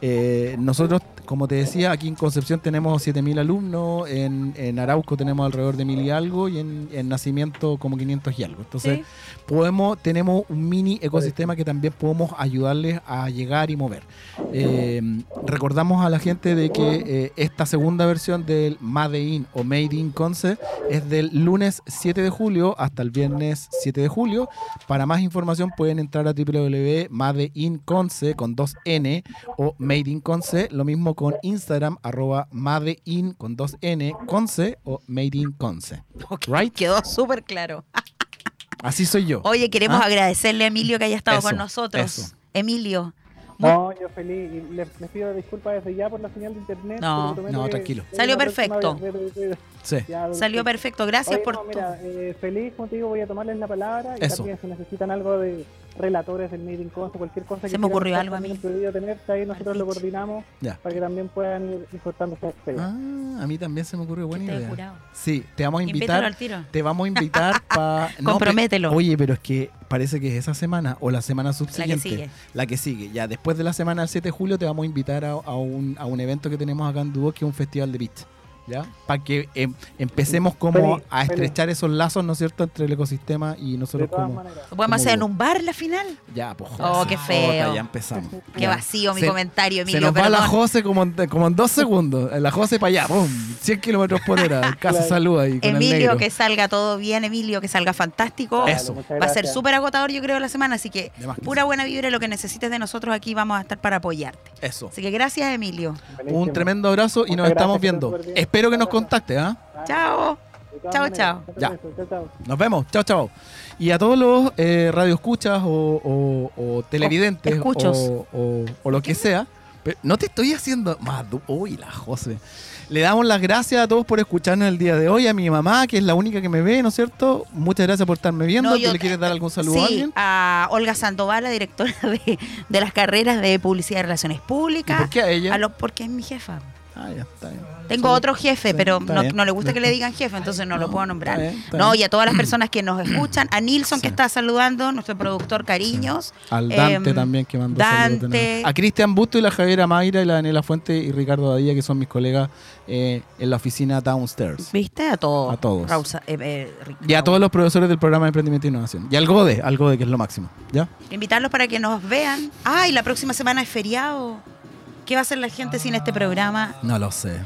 Eh, nosotros, como te decía, aquí en Concepción tenemos 7.000 alumnos, en, en Arauco tenemos alrededor de 1.000 y algo, y en, en Nacimiento como 500 y algo. Entonces, Sí. podemos, tenemos un mini ecosistema que también podemos ayudarles a llegar y mover. Eh, recordamos a la gente de que eh, esta segunda versión del Made in o Made in Concept es del lunes 7 de julio hasta el viernes 7 de julio. Para más información pueden entrar a www.madeinconce con 2N o Made in Conce, lo mismo con Instagram arroba madein con 2N Conce o Made in Conce. Ok, Right. Quedó súper claro. Así soy yo. Oye, queremos ¿Ah? agradecerle a Emilio que haya estado Eso, con nosotros. eso. Emilio. No, yo feliz. Y les, les pido disculpas desde ya por la señal de internet. No, no, que- tranquilo. que Salió perfecto. vez- de- de- de- Sí. ya, Salió perfecto. Gracias Oye, por no, todo. mira, eh, feliz, digo, voy a tomarles la palabra y Eso. también si necesitan algo de relatores del Meeting Conso, cualquier cosa que Se me ocurrió algo a mí. tenerse ahí, nosotros lo coordinamos Ya. para que también puedan ir disfrutando su experiencia. Ah, a mí también se me ocurrió buena idea. jurado. Sí, te vamos a invitar. al tiro. Te vamos a invitar <laughs> para. Compromételo. oye, pero es que parece que es esa semana o la semana subsiguiente. sigue. La que sigue. Ya después de la semana del 7 de julio te vamos a invitar a, a un, a un evento que tenemos acá en Dúo, que es un festival de beat. ¿Ya? Para que em, empecemos como Feliz, a feliz. estrechar esos lazos, ¿no es cierto?, entre el ecosistema y nosotros como. maneras. ¿Lo podemos como hacer en un bar la final? Ya, pues. Oh, qué feo. jota, ya empezamos. Qué vacío mi Se- comentario, Se Emilio. nos va la perdón. Jose como en, como en dos segundos. La Jose para allá, ¡pum! 100 kilómetros por hora. <laughs> Casa Claro. salud ahí con el Emilio, negro. que salga todo bien, Emilio, que salga fantástico. Eso. Va a ser súper agotador, yo creo, la semana, así que pura buena vibra, lo que necesites de nosotros aquí vamos a estar para apoyarte. Eso. Así que gracias, Emilio. Buenísimo. Un tremendo abrazo y Muchas nos estamos viendo. Espero que nos contacte, ¿ah? Chao. Chao, chao. Ya. Nos vemos. Chao, chao. Y a todos los eh, radioescuchas o, o- o televidentes o, lo que sea, Pero no te estoy haciendo más. Uy, la José. Le damos las gracias a todos por escucharnos el día de hoy. A mi mamá, que es la única que me ve, ¿no es cierto? Muchas gracias por estarme viendo. No, ¿Tú yo- le quieres dar algún saludo sí, a alguien? a Olga Sandoval, la directora de, de las carreras de Publicidad y Relaciones ¿Y Públicas. por qué a ella? A lo- porque es mi jefa. Ah, ya, está bien. Tengo Sí. otro jefe, Sí, pero no, le gusta que le digan jefe, entonces no, lo puedo nombrar. está bien, está no, y a todas las personas que nos escuchan, a Nilson que está saludando, nuestro productor Cariños. Al Dante Em, también que mandó Dante. A Cristian Busto y la Javiera Mayra y la Daniela Fuente y Ricardo Badilla, que son mis colegas eh, en la oficina Downstairs. ¿Viste? A todos. A todos. Rausa- eh, eh, Y a todos los profesores del programa de Emprendimiento e Innovación. Y al GODE, al GODE, que es lo máximo. ¿Ya? Invitarlos para que nos vean. Ay, la próxima semana es feriado. ¿Qué va a hacer la gente sin este programa? No lo sé.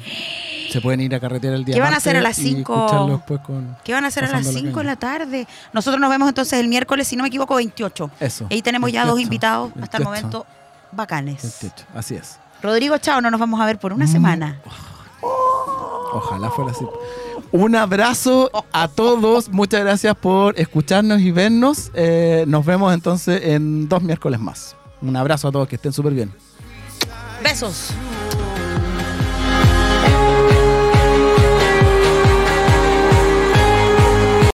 Se pueden ir a carretear el día ¿Qué van a hacer a las martes y cinco? escucharlo después con... ¿Qué van a hacer a las Pasando la 5 de la tarde? Nosotros nos vemos entonces el miércoles, si no me equivoco, 28. Eso. Ahí tenemos ya dos 28, invitados hasta el 28, momento bacanes. 28, Así es. Rodrigo, chao, no nos vamos a ver por una Mm. semana. Ojalá fuera así. Un abrazo a todos. Muchas gracias por escucharnos y vernos. Eh, nos vemos entonces en dos miércoles más. Un abrazo a todos, que estén súper bien. Besos.